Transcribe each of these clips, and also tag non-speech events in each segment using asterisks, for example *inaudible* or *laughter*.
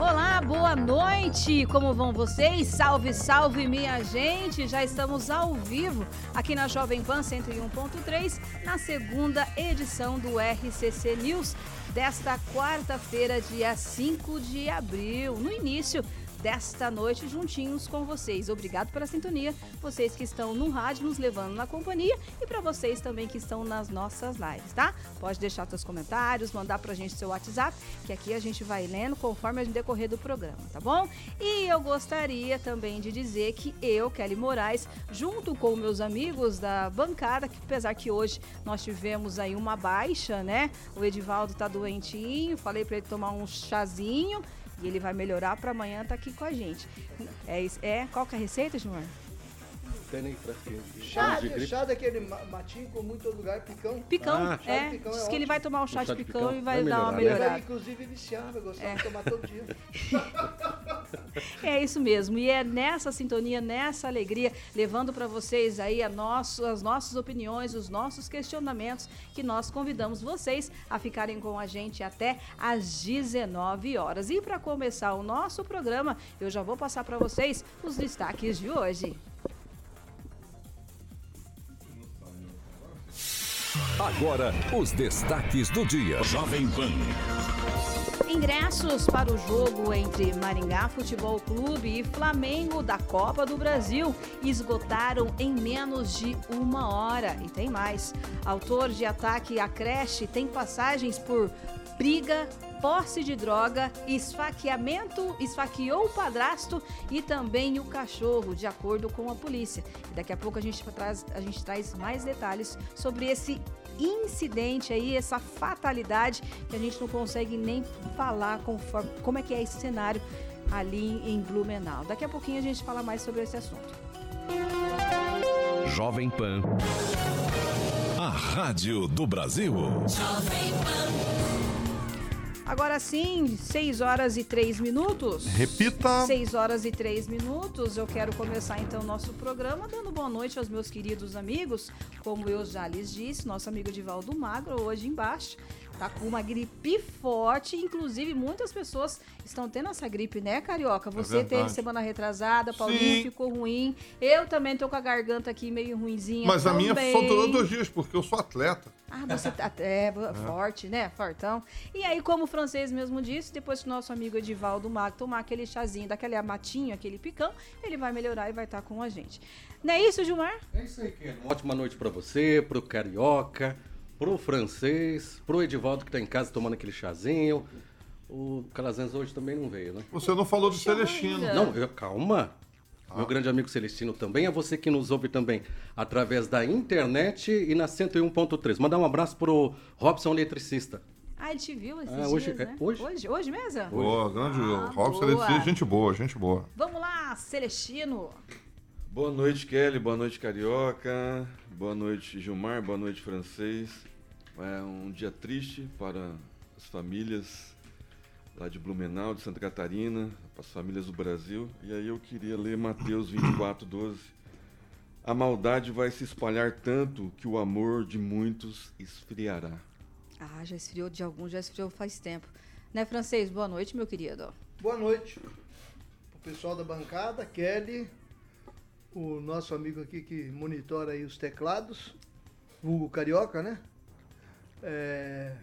Olá, boa noite! Como vão vocês? Salve, salve, minha gente! Já estamos ao vivo aqui na Jovem Pan 101.3, na segunda edição do RCC News desta quarta-feira, dia 5 de abril. No início desta noite juntinhos com vocês. Obrigado pela sintonia, vocês que estão no rádio nos levando na companhia e para vocês também que estão nas nossas lives, tá? Pode deixar seus comentários, mandar pra gente seu WhatsApp, que aqui a gente vai lendo conforme a decorrer do programa, tá bom? E eu gostaria também de dizer que eu, Kelly Moraes, junto com meus amigos da bancada, que apesar que hoje nós tivemos aí uma baixa, né? O Edivaldo tá doentinho, falei para ele tomar um chazinho, e ele vai melhorar para amanhã estar tá aqui com a gente. É, é qual que é a receita, Gilmar? Tem. Chá, de chá daquele matinho com muito lugar, picão. Picão, ah, é. Picão Diz é que ele vai tomar um chá, de, picão, picão e vai, vai dar uma melhorada. Ele, inclusive, viciava, gostava é. de tomar todo dia. *laughs* É isso mesmo. E é nessa sintonia, nessa alegria, levando para vocês aí nosso, as nossas opiniões, os nossos questionamentos, que nós convidamos vocês a ficarem com a gente até às 19 horas. E para começar o nosso programa, eu já vou passar para vocês os destaques de hoje. Agora, os destaques do dia. Jovem Pan. Ingressos para o jogo entre Maringá Futebol Clube e Flamengo da Copa do Brasil esgotaram em menos de uma hora. E tem mais. Autor de ataque à creche tem passagens por briga, posse de droga, esfaqueamento, esfaqueou o padrasto e também o cachorro, de acordo com a polícia. E daqui a pouco a gente traz, a gente traz mais detalhes sobre esse incidente aí, essa fatalidade que a gente não consegue nem falar conforme, como é que é esse cenário ali em Blumenau. Daqui a pouquinho a gente fala mais sobre esse assunto. Jovem Pan. A Rádio do Brasil. Jovem Pan. Agora sim, 6 horas e 3 minutos. Repita. 6 horas e 3 minutos. Eu quero começar então o nosso programa dando boa noite aos meus queridos amigos. Como eu já lhes disse, nosso amigo Divaldo Magro hoje embaixo tá com uma gripe forte, inclusive muitas pessoas estão tendo essa gripe, né, Carioca? Você é teve semana retrasada, Paulinho Sim. ficou ruim, eu também tô com a garganta aqui meio ruimzinha Mas também. a minha só durou dois dias, porque eu sou atleta. Ah, você tá é, *laughs* é, forte, né? Fortão. E aí, como o francês mesmo disse, depois que o nosso amigo Edivaldo Mago tomar aquele chazinho, daquele matinho, aquele picão, ele vai melhorar e vai estar tá com a gente. Não é isso, Gilmar? É isso aí, Ken. Uma ótima noite para você, pro Carioca, pro francês, pro Edivaldo que tá em casa tomando aquele chazinho. O Calazans hoje também não veio, né? Você não falou do Celestino. Não, eu, calma. Ah. Meu grande amigo Celestino também, é você que nos ouve também através da internet e na 101.3. Mandar um abraço pro Robson Eletricista. Ah, ele te viu esses ah, hoje, dias, né? hoje? hoje? Hoje mesmo? Boa, grande ah, Robson Eletricista, gente boa, gente boa. Vamos lá, Celestino. Boa noite, Kelly. Boa noite, Carioca. Boa noite, Gilmar. Boa noite, Francês. É um dia triste para as famílias lá de Blumenau, de Santa Catarina, para as famílias do Brasil. E aí eu queria ler Mateus 24, 12. A maldade vai se espalhar tanto que o amor de muitos esfriará. Ah, já esfriou de alguns, já esfriou faz tempo. Né, Francês? Boa noite, meu querido. Boa noite. O pessoal da bancada, Kelly, o nosso amigo aqui que monitora aí os teclados, Hugo Carioca, né? É,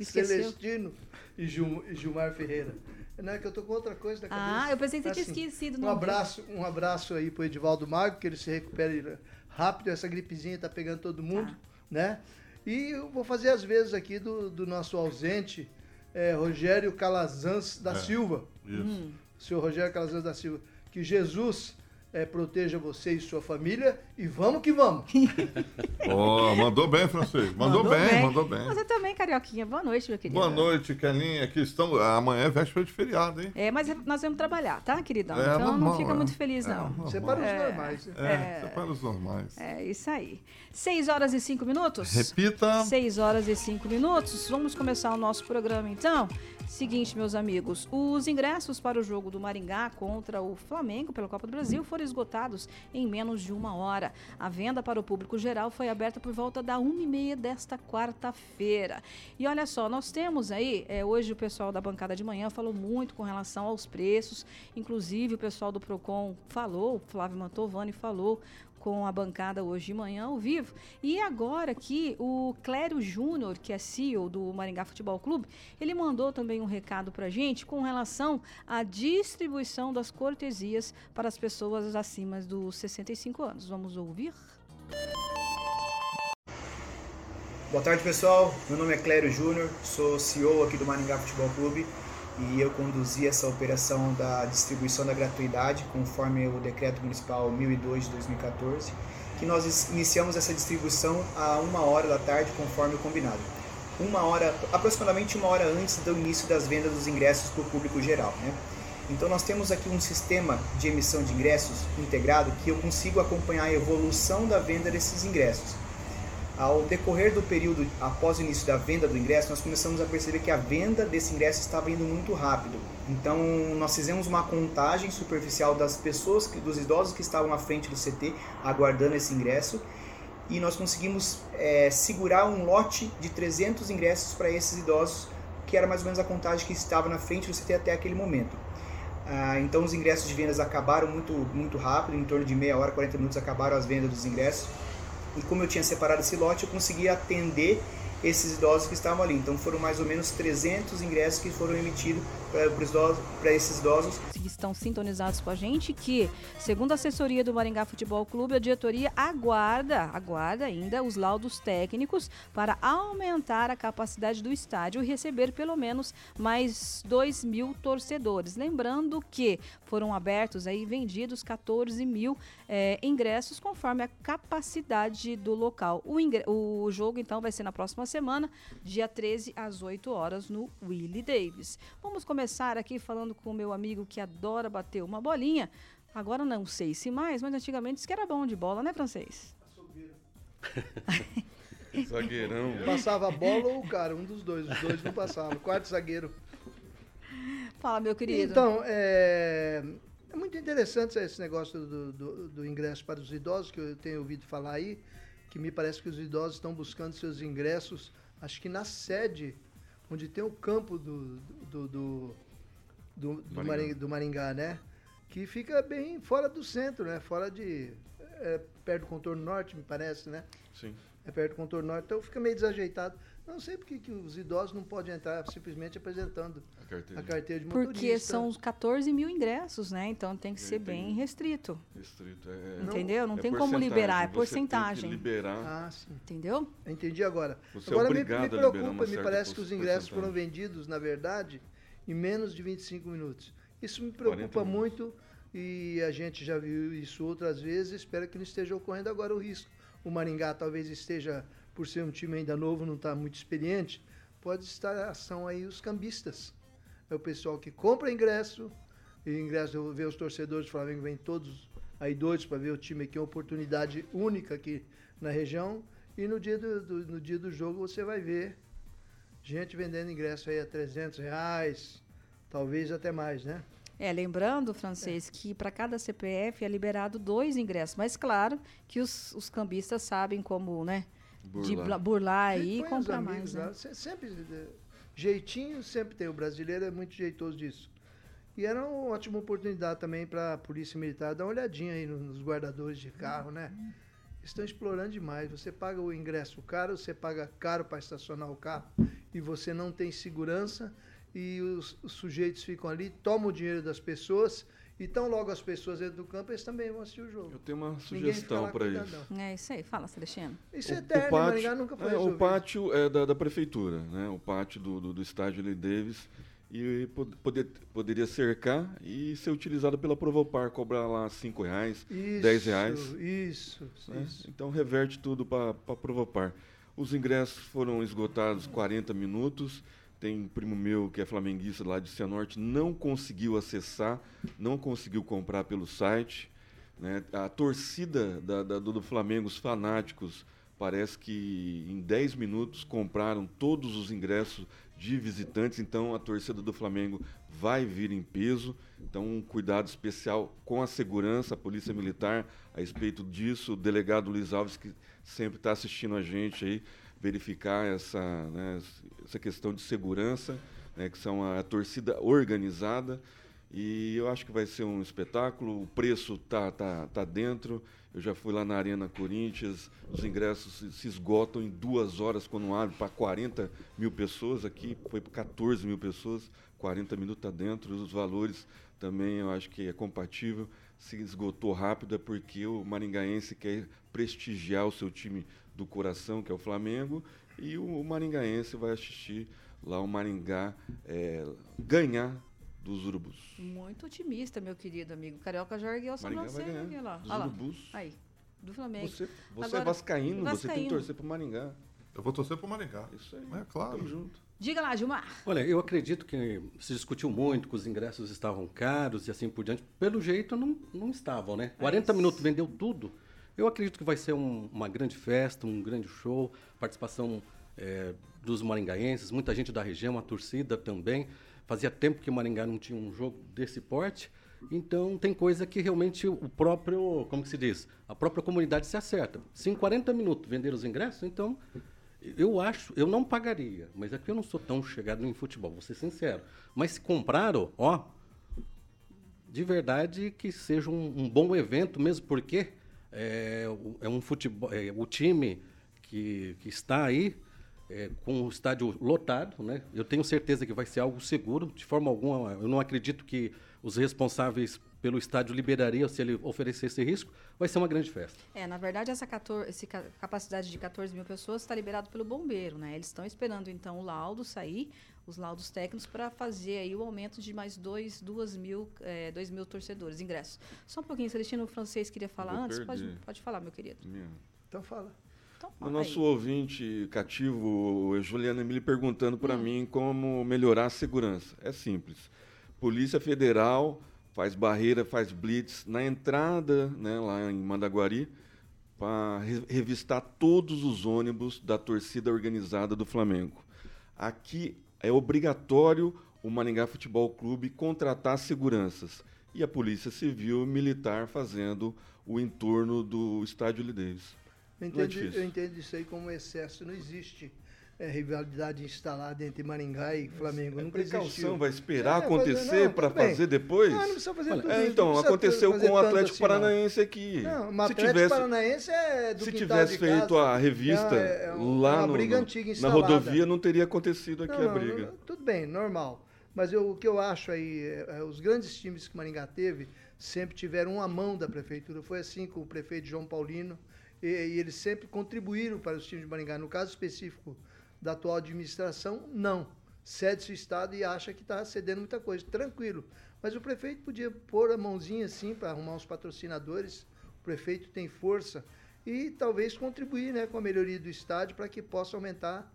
Celestino e, Gil, e Gilmar Ferreira. Não é que eu tô com outra coisa na cabeça. Ah, eu pensei que você assim, tinha esquecido. Um abraço, um abraço aí pro Edivaldo Mago, que ele se recupere rápido. Essa gripezinha tá pegando todo mundo. Ah. né? E eu vou fazer as vezes aqui do, do nosso ausente, é, Rogério Calazans da É. Silva. Isso. Senhor Rogério Calazans da Silva. Que Jesus é, proteja você e sua família e vamos que vamos. *laughs* Ó, mandou bem, francês. Mandou, bem, mandou bem. Você também, Carioquinha. Boa noite, meu querido. Boa noite, Kelinha. Aqui estamos. Amanhã é véspera de feriado, hein? É, mas nós vamos trabalhar, tá, queridão? É, então não normal, fica é. muito feliz, É, não. normal. Você para os normais. né? É, separa os normais. É isso aí. 6 horas e 5 minutos? Repita. 6 horas e 5 minutos. Vamos começar o nosso programa então. Seguinte, meus amigos, os ingressos para o jogo do Maringá contra o Flamengo pela Copa do Brasil foram esgotados em menos de uma hora. A venda para o público geral foi aberta por volta da 1h30 desta quarta-feira. E olha só, nós temos aí, é, hoje o pessoal da bancada de manhã falou muito com relação aos preços, inclusive o pessoal do PROCON falou, Flávio Mantovani falou com a bancada hoje de manhã ao vivo. E agora aqui, o Clério Júnior, que é CEO do Maringá Futebol Clube, ele mandou também um recado para gente com relação à distribuição das cortesias para as pessoas acima dos 65 anos. Vamos ouvir? Boa tarde, pessoal. Meu nome é Clério Júnior, sou CEO aqui do Maringá Futebol Clube e eu conduzi essa operação da distribuição da gratuidade conforme o Decreto Municipal 1002 de 2014, que nós iniciamos essa distribuição a uma hora da tarde conforme o combinado. Uma hora, aproximadamente uma hora antes do início das vendas dos ingressos para o público geral. Né? Então nós temos aqui um sistema de emissão de ingressos integrado que eu consigo acompanhar a evolução da venda desses ingressos. Ao decorrer do período após o início da venda do ingresso, nós começamos a perceber que a venda desse ingresso estava indo muito rápido. Então, nós fizemos uma contagem superficial das pessoas, dos idosos que estavam à frente do CT aguardando esse ingresso e nós conseguimos eh, segurar um lote de 300 ingressos para esses idosos, que era mais ou menos a contagem que estava na frente do CT até aquele momento. Ah, então, os ingressos de vendas acabaram muito, muito rápido, em torno de meia hora, 40 minutos acabaram as vendas dos ingressos. E como eu tinha separado esse lote, eu consegui atender esses idosos que estavam ali. Então foram mais ou menos 300 ingressos que foram emitidos para esses idosos. que estão sintonizados com a gente que, segundo a assessoria do Maringá Futebol Clube, a diretoria aguarda, aguarda ainda os laudos técnicos para aumentar a capacidade do estádio e receber pelo menos mais 2 mil torcedores. Lembrando que foram abertos aí vendidos 14 mil eh, ingressos conforme a capacidade do local. O, o jogo então vai ser na próxima semana, dia 13 às 8 horas no Willie Davis. Vamos começar aqui falando com o meu amigo que adora bater uma bolinha. Agora não sei se mais, mas antigamente disse que era bom de bola, né, francês? *laughs* Zagueirão. Passava a bola ou o cara, um dos dois. Os dois não passavam. Quarto zagueiro. Fala, meu querido. Então, é, é muito interessante esse negócio do, do, do ingresso para os idosos, que eu tenho ouvido falar aí, que me parece que os idosos estão buscando seus ingressos, acho que na sede, onde tem o campo do, do, do, do, do Maringá. Maringá. do Maringá, né? Que fica bem fora do centro, né? Fora de. é, perto do contorno norte, me parece, né? Sim. é perto do contorno norte, então fica meio desajeitado. Não sei porque que os idosos não podem entrar simplesmente apresentando A carteira. a carteira de motorista. Porque são os 14 mil ingressos, né? Então tem que ser Entendi. bem restrito. Restrito. É, Entendeu? Não é tem como liberar, é você tem que porcentagem. liberar. Ah, sim. Entendeu? Entendi agora. Você é agora me, obrigado me liberar preocupa, me parece que os ingressos foram vendidos, na verdade, em menos de 25 minutos. Isso me preocupa 40 minutos. muito e a gente já viu isso outras vezes. Espero que não esteja ocorrendo agora o risco. O Maringá talvez esteja, por ser um time ainda novo, não está muito experiente, pode estar a ação aí os cambistas. É o pessoal que compra ingresso, e ingresso, eu ver os torcedores do Flamengo vêm todos aí doidos para ver o time aqui, uma oportunidade única aqui na região. E no dia do, do- no dia do jogo você vai ver gente vendendo ingresso aí a 300 reais, talvez até mais, né? É, lembrando, francês, que para cada CPF é liberado dois ingressos. Mas claro que os, os cambistas sabem como, né? De Burlar. bla- burlar aí e comprar amigos mais, né? lá, Sempre, jeitinho sempre tem. O brasileiro é muito jeitoso disso. E era uma ótima oportunidade também para a Polícia Militar dar uma olhadinha aí no- nos guardadores de carro, né? Estão explorando demais. Você paga o ingresso caro, você paga caro para estacionar o carro e você não tem segurança e os, os sujeitos ficam ali, tomam o dinheiro das pessoas e tão logo as pessoas entram do campo, eles também vão assistir o jogo. Eu tenho uma sugestão para isso. não. É isso aí, fala, Celestino. Isso é O- eterno, o pátio, Maringá nunca foi é, o pátio é da, da prefeitura, né? O pátio do, do, do estádio Lee Davis e pod- poder, poderia cercar e ser utilizado pela Provopar, cobrar lá cinco reais, Isso, 10 reais. Isso, né? isso. Então reverte tudo para Provopar. Os ingressos foram esgotados 40 minutos. Tem um primo meu que é flamenguista lá de Cianorte, não conseguiu acessar, não conseguiu comprar pelo site. né? A torcida da- da- do, Flamengo, os fanáticos, parece que em 10 minutos compraram todos os ingressos de visitantes, então a torcida do Flamengo vai vir em peso. Então, um cuidado especial com a segurança, a Polícia Militar, a respeito disso, o delegado Luiz Alves, que sempre está assistindo a gente aí, verificar essa, né, essa questão de segurança, né, que são a, torcida organizada. E eu acho que vai ser um espetáculo. O preço tá, tá, tá dentro. Eu já fui lá na Arena Corinthians. Os ingressos se, se esgotam em duas horas quando abre para 40 mil pessoas. Aqui foi para 14 mil pessoas. 40 minutos está dentro. Os valores também eu acho que é compatível. Se esgotou rápido é porque o maringaense quer prestigiar o seu time do coração, que é o Flamengo, e o maringaense vai assistir lá o Maringá é, ganhar dos urubus. Muito otimista, meu querido amigo. Carioca já ergueu a Maringá vai sobrancelha ganhar lá. dos Olha lá. urubus. Aí, do Flamengo. Você, você Agora, é vascaíno, você tem que vascaíno. torcer pro Maringá. Eu vou torcer pro Maringá. Isso aí. É claro. Tamo junto. Diga lá, Gilmar. Olha, eu acredito que se discutiu muito que os ingressos estavam caros e assim por diante. Pelo jeito, não, não estavam, né? 40 minutos vendeu tudo. Eu acredito que vai ser um- uma grande festa, um grande show, participação eh, dos maringaenses, muita gente da região, a torcida também. Fazia tempo que Maringá não tinha um jogo desse porte. Então, tem coisa que realmente o próprio, como se diz, a própria comunidade se acerta. Se em 40 minutos vender os ingressos, então eu acho, eu não pagaria, mas é que eu não sou tão chegado em futebol, vou ser sincero. Mas se compraram, ó, de verdade que seja um, um bom evento, mesmo porque é, é um futebol, é, o time que, que está aí é, com o estádio lotado, né? Eu tenho certeza que vai ser algo seguro. De forma alguma, eu não acredito que os responsáveis pelo estádio liberariam se ele oferecesse risco. Vai ser uma grande festa. É, na verdade, essa 14, esse ca- capacidade de 14 mil pessoas está liberado pelo bombeiro, né? Eles estão esperando, então, o laudo sair, os laudos técnicos, para fazer aí o aumento de mais 2 duas mil, é, dois mil torcedores, ingressos. Só um pouquinho, Celestino, o francês queria falar antes? Pode, perder. pode falar, meu querido. Minha. Então fala. Então, O aí. nosso ouvinte cativo, o Juliano Emílio, perguntando para mim como melhorar a segurança. É simples. Polícia Federal faz barreira, faz blitz na entrada, né, lá em Mandaguari, para revistar todos os ônibus da torcida organizada do Flamengo. Aqui é obrigatório o Maringá Futebol Clube contratar seguranças e a Polícia Civil e Militar fazendo o entorno do Estádio Lideiros. Eu é difícil. eu entendo isso aí como excesso. Não existe é, rivalidade instalada entre Maringá e Flamengo. É Nunca precaução, existiu. vai esperar É, acontecer não, para fazer depois? Não, não precisa fazer tudo é, então, não precisa aconteceu com o Atlético assim, não. Paranaense aqui. Não, o se Atlético tivesse, Paranaense é do se tivesse feito casa. a revista É, é um- lá uma no, na rodovia, não teria acontecido aqui Não, a não, briga. não, tudo bem, normal. Mas eu- o que eu acho aí, os grandes times que Maringá teve sempre tiveram uma mão da prefeitura. Foi assim com o prefeito João Paulino. E, e eles sempre contribuíram para os times de Maringá. No caso específico da atual administração, não. Cede-se o Estado e acha que está cedendo muita coisa. Tranquilo. Mas o prefeito podia pôr a mãozinha assim para arrumar uns patrocinadores. O prefeito tem força. E talvez contribuir né, com a melhoria do estádio para que possa aumentar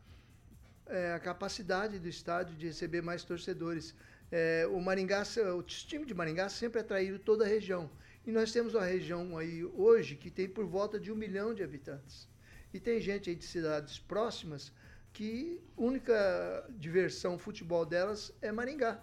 é, a capacidade do estádio de receber mais torcedores. É, o Maringá, o time de Maringá sempre atraiu toda a região. E nós temos uma região aí hoje que tem por volta de um milhão de habitantes. E tem gente aí de cidades próximas que única diversão futebol delas é Maringá.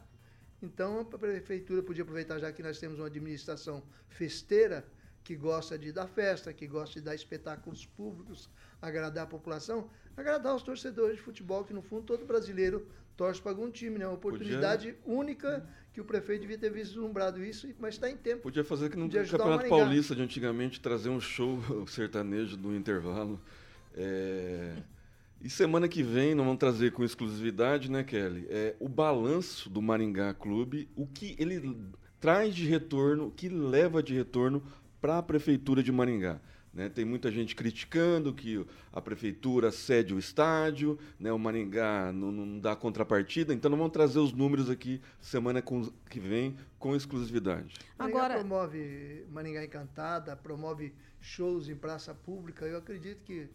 Então a prefeitura podia aproveitar, já que nós temos uma administração festeira, que gosta de dar festa, que gosta de dar espetáculos públicos, agradar a população, agradar os torcedores de futebol, que no fundo todo brasileiro torce para algum time, né? Uma oportunidade única que o prefeito devia ter vislumbrado isso, mas está em tempo. Podia fazer que no Campeonato. Paulista de antigamente, trazer um show *laughs* sertanejo do intervalo. É, E semana que vem nós vamos trazer com exclusividade, né, Kelly? É, o balanço do Maringá Clube, o que ele traz de retorno, o que leva de retorno para a Prefeitura de Maringá. Né? Tem muita gente criticando que a prefeitura cede o estádio, né? o Maringá não, não dá contrapartida, então nós vamos trazer os números aqui semana com, que vem com exclusividade. Maringá Agora, promove Maringá Encantada, promove shows em praça pública. Eu acredito que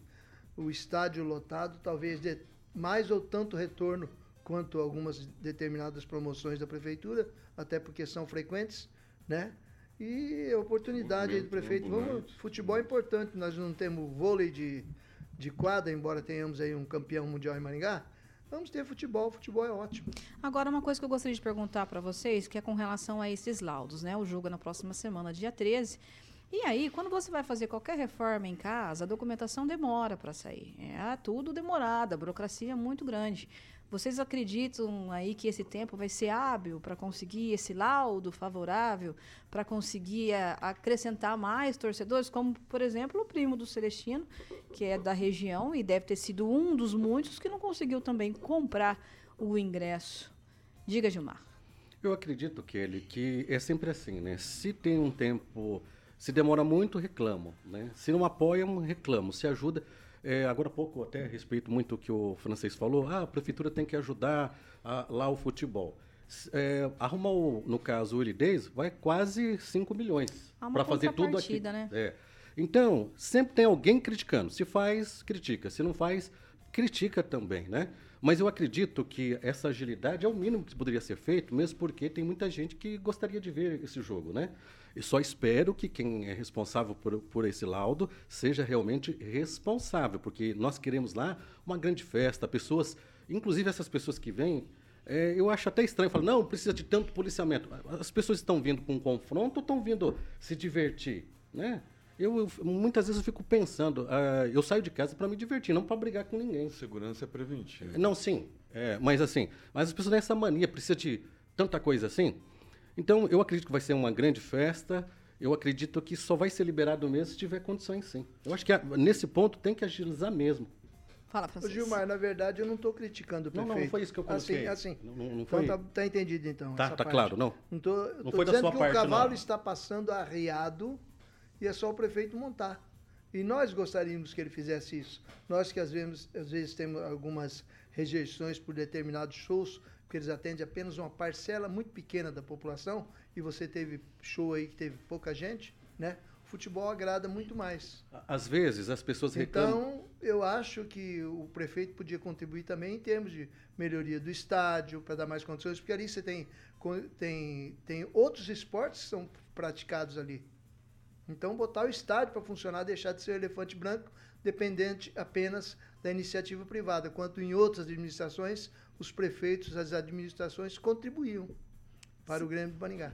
o estádio lotado talvez dê mais ou tanto retorno quanto algumas determinadas promoções da prefeitura, até porque são frequentes, né? E a oportunidade aí do Movimento prefeito. Vamos, futebol é importante, nós não temos vôlei de, de quadra, embora tenhamos aí um campeão mundial em Maringá. Vamos ter futebol, futebol é ótimo. Agora, uma coisa que eu gostaria de perguntar para vocês, que é com relação a esses laudos, né? O jogo é na próxima semana, dia 13. E aí, quando você vai fazer qualquer reforma em casa, a documentação demora para sair. É tudo demorado, a burocracia é muito grande. Vocês acreditam aí que esse tempo vai ser hábil para conseguir esse laudo favorável, para conseguir a- acrescentar mais torcedores, como, por exemplo, o primo do Celestino, que é da região e deve ter sido um dos muitos que não conseguiu também comprar o ingresso. Diga, Gilmar. Eu acredito, Kelly, que é sempre assim, né? Se tem um tempo, se demora muito, reclamo, né? Se não apoiam, reclamo. Se ajuda, é, agora há pouco até respeito muito o que o francês falou, ah, a prefeitura tem que ajudar a- lá o futebol. É, arrumar, o, no caso, o Days vai quase 5 milhões para fazer tudo aqui. né? É. Então, sempre tem alguém criticando. Se faz, critica. Se não faz, critica também, né? Mas eu acredito que essa agilidade é o mínimo que poderia ser feito, mesmo porque tem muita gente que gostaria de ver esse jogo, né? E só espero que quem é responsável por, por esse laudo seja realmente responsável, porque nós queremos lá uma grande festa, pessoas, inclusive essas pessoas que vêm, é, eu acho até estranho, falar, não, precisa de tanto policiamento. As pessoas estão vindo com um confronto ou estão vindo se divertir, né? Eu, eu- muitas vezes eu fico pensando, ah, eu saio de casa para me divertir, não para brigar com ninguém. Segurança é preventiva. Não, sim, é, mas assim, mas as pessoas têm essa mania, precisa de tanta coisa assim. Então, eu acredito que vai ser uma grande festa. Eu acredito que só vai ser liberado mesmo se tiver condições, sim. Eu acho que a- nesse ponto tem que agilizar mesmo. Fala, Ô, Francisco. Gilmar, na verdade eu não estou criticando o Não, prefeito. não, não foi isso que eu coloquei. Assim, assim. Não- não- não então foi- tá, tá entendido então. Tá- essa tá parte. claro, não? Não tô, Não tô foi da dizendo sua que parte, o cavalo não. está passando arriado e é só o prefeito montar. E nós gostaríamos que ele fizesse isso. Nós que às vezes, às vezes temos algumas rejeições por determinados shows, porque eles atendem apenas uma parcela muito pequena da população, e você teve show aí que teve pouca gente, né? O futebol agrada muito mais. Às vezes as pessoas reclamam. Então, eu acho que o prefeito podia contribuir também em termos de melhoria do estádio, para dar mais condições, porque ali você tem, tem, tem outros esportes que são praticados ali. Então, botar o estádio para funcionar, deixar de ser elefante branco, dependente apenas da iniciativa privada, quanto em outras administrações, os prefeitos, as administrações contribuíam para o Grêmio de Maringá.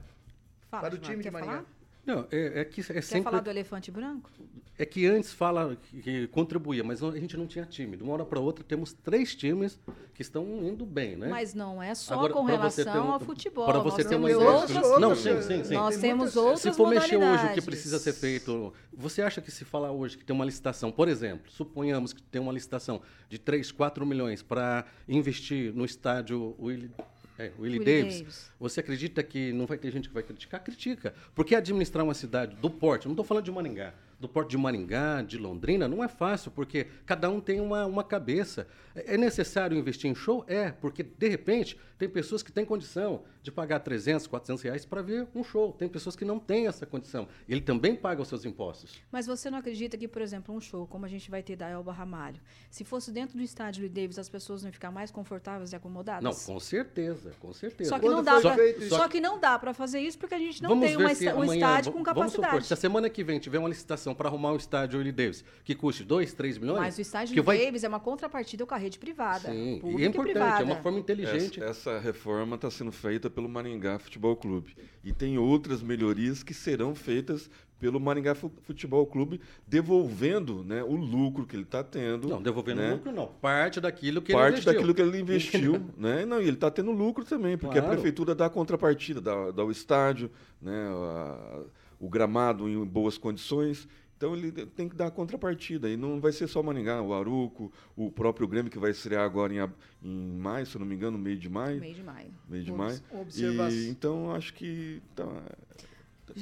Fala, para o time de Maringá. falar? Não, é, é que é Quer sempre. falar do elefante branco? É que antes fala que, contribuía, mas não- a gente não tinha time. De uma hora para outra temos três times que estão indo bem, né? Mas não é só Agora, com relação um- ao futebol. para você ter uma ideia. outras, Não, sim, sim, sim. Nós Tem temos muitas- outras Se for mexer hoje o que precisa ser feito, você acha que se falar hoje que tem uma licitação, por exemplo, suponhamos que tem uma licitação de 3, 4 milhões para investir no estádio Willie, é, Willie Willie Davis, Davis. você acredita que não vai ter gente que vai criticar? Critica. Porque administrar uma cidade do porte, não estou falando de Maringá, do porte de Maringá, de Londrina, não é fácil, porque cada um tem uma, uma cabeça. É é necessário investir em show? É, porque de repente tem pessoas que têm condição de pagar 300, 400 reais para ver um show. Tem pessoas que não têm essa condição. Ele também paga os seus impostos. Mas você não acredita que, por exemplo, um show, como a gente vai ter da Elba Ramalho, se fosse dentro do estádio Lee Davis, as pessoas não iam ficar mais confortáveis e acomodadas? Não, com certeza, com certeza. Só que Quando não dá pra, feito só, que não dá para fazer isso porque a gente não vamos tem uma um amanhã, estádio com v- Vamos supor, capacidade. se a semana que vem tiver uma licitação para arrumar um estádio Willie Davis, que custe 2, 3 milhões... Mas o estádio Lee vai... Davis é uma contrapartida com a rede privada. Sim, e é importante, privada. é uma forma inteligente. Essa, essa reforma está sendo feita pelo Maringá Futebol Clube. E tem outras melhorias que serão feitas pelo Maringá Fu- Futebol Clube, devolvendo né, o lucro que ele está tendo. Não, devolvendo né? lucro não. Parte daquilo que ele parte investiu. daquilo que ele *laughs* investiu, né? Não, e ele está tendo lucro também, porque a Claro. prefeitura dá a contrapartida, dá, dá o estádio, né? a- o gramado em boas condições. Então ele tem que dar a contrapartida. E não vai ser só Maringá, o Aruco, o próprio Grêmio que vai estrear agora em, em maio, se não me engano, meio de maio. Meio de maio. Meio de maio. observação. E, então acho que tá,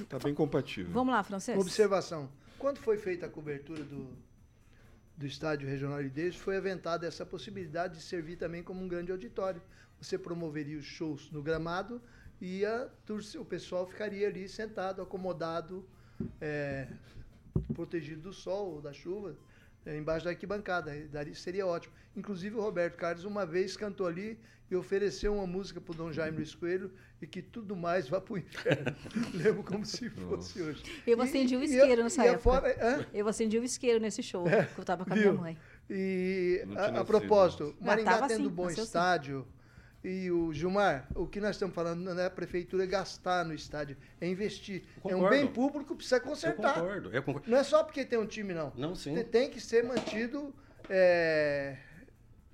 tá bem compatível. Vamos lá, Francês. Observação. Quando foi feita a cobertura do, do estádio regional Ideiros, foi aventada essa possibilidade de servir também como um grande auditório. Você promoveria os shows no gramado e a o pessoal ficaria ali sentado, acomodado, é, protegido do sol ou da chuva, é, embaixo da arquibancada. Daria, seria ótimo. Inclusive o Roberto Carlos uma vez cantou ali e ofereceu uma música para o Dom Jaime Luiz Coelho e que tudo mais vá para o inferno. *laughs* Lembro como se fosse hoje. Eu acendi o isqueiro e nessa época. fora-? Eu acendi o isqueiro nesse show, que eu tava com a minha viu? mãe. E a, a propósito, Ah, Maringá tendo assim, bom assim. estádio. E o Gilmar, o que nós estamos falando não é a prefeitura gastar no estádio, é investir. Eu É um bem público precisa Eu consertar. concordo, eu concordo. Não é só porque tem um time, não. Não, sim. Tem, tem que ser mantido é,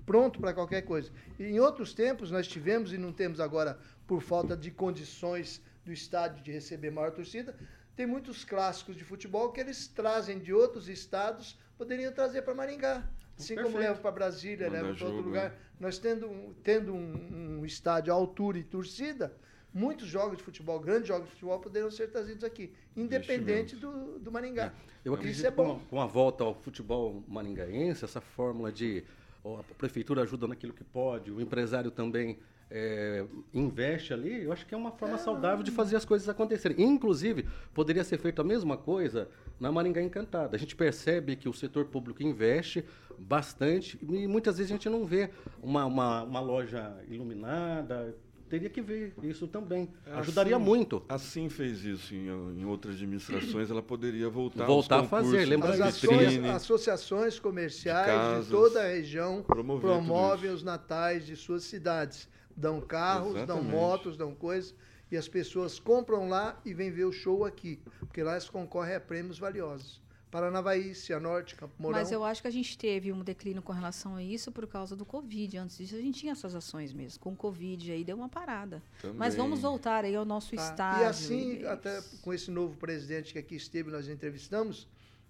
pronto para qualquer coisa. E em outros tempos nós tivemos, e não temos agora por falta de condições do estádio de receber maior torcida, tem muitos clássicos de futebol que eles trazem de outros estados, poderiam trazer para Maringá. Assim como Perfeito. levam para Brasília, levam para outro lugar. né? Nós tendo, um, tendo um, um estádio à altura e torcida, muitos jogos de futebol, grandes jogos de futebol, poderiam ser trazidos aqui, independente do, do Maringá. Eu Isso acredito é que com, bom. a- com a volta ao futebol maringaense, essa fórmula de ó, a prefeitura ajuda naquilo que pode, o empresário também é, investe ali, eu acho que é uma forma saudável de fazer as coisas acontecerem. Inclusive, poderia ser feito a mesma coisa na Maringá Encantada. A gente percebe que o setor público investe bastante e muitas vezes a gente não vê uma, uma, uma loja iluminada. Teria que ver isso também. Ajudaria Assim- muito. Assim fez isso em, em outras administrações, ela poderia voltar Voltar aos a fazer, lembra As de ações, associações comerciais de de, casas, toda a região promovem os natais de suas cidades. Dão carros, dão Exatamente. motos, dão coisas. E as pessoas compram lá e vêm ver o show aqui. Porque lá eles concorrem a prêmios valiosos. Paranavaí, Cianorte, Campo Mourão. Mas eu acho que a gente teve um declínio com relação a isso por causa do Covid. Antes disso, a gente tinha essas ações mesmo. Com o Covid aí deu uma parada. Mas Também. vamos voltar aí ao nosso Tá. estádio. E assim, Ibeiros. até com esse novo presidente que aqui esteve, nós entrevistamos,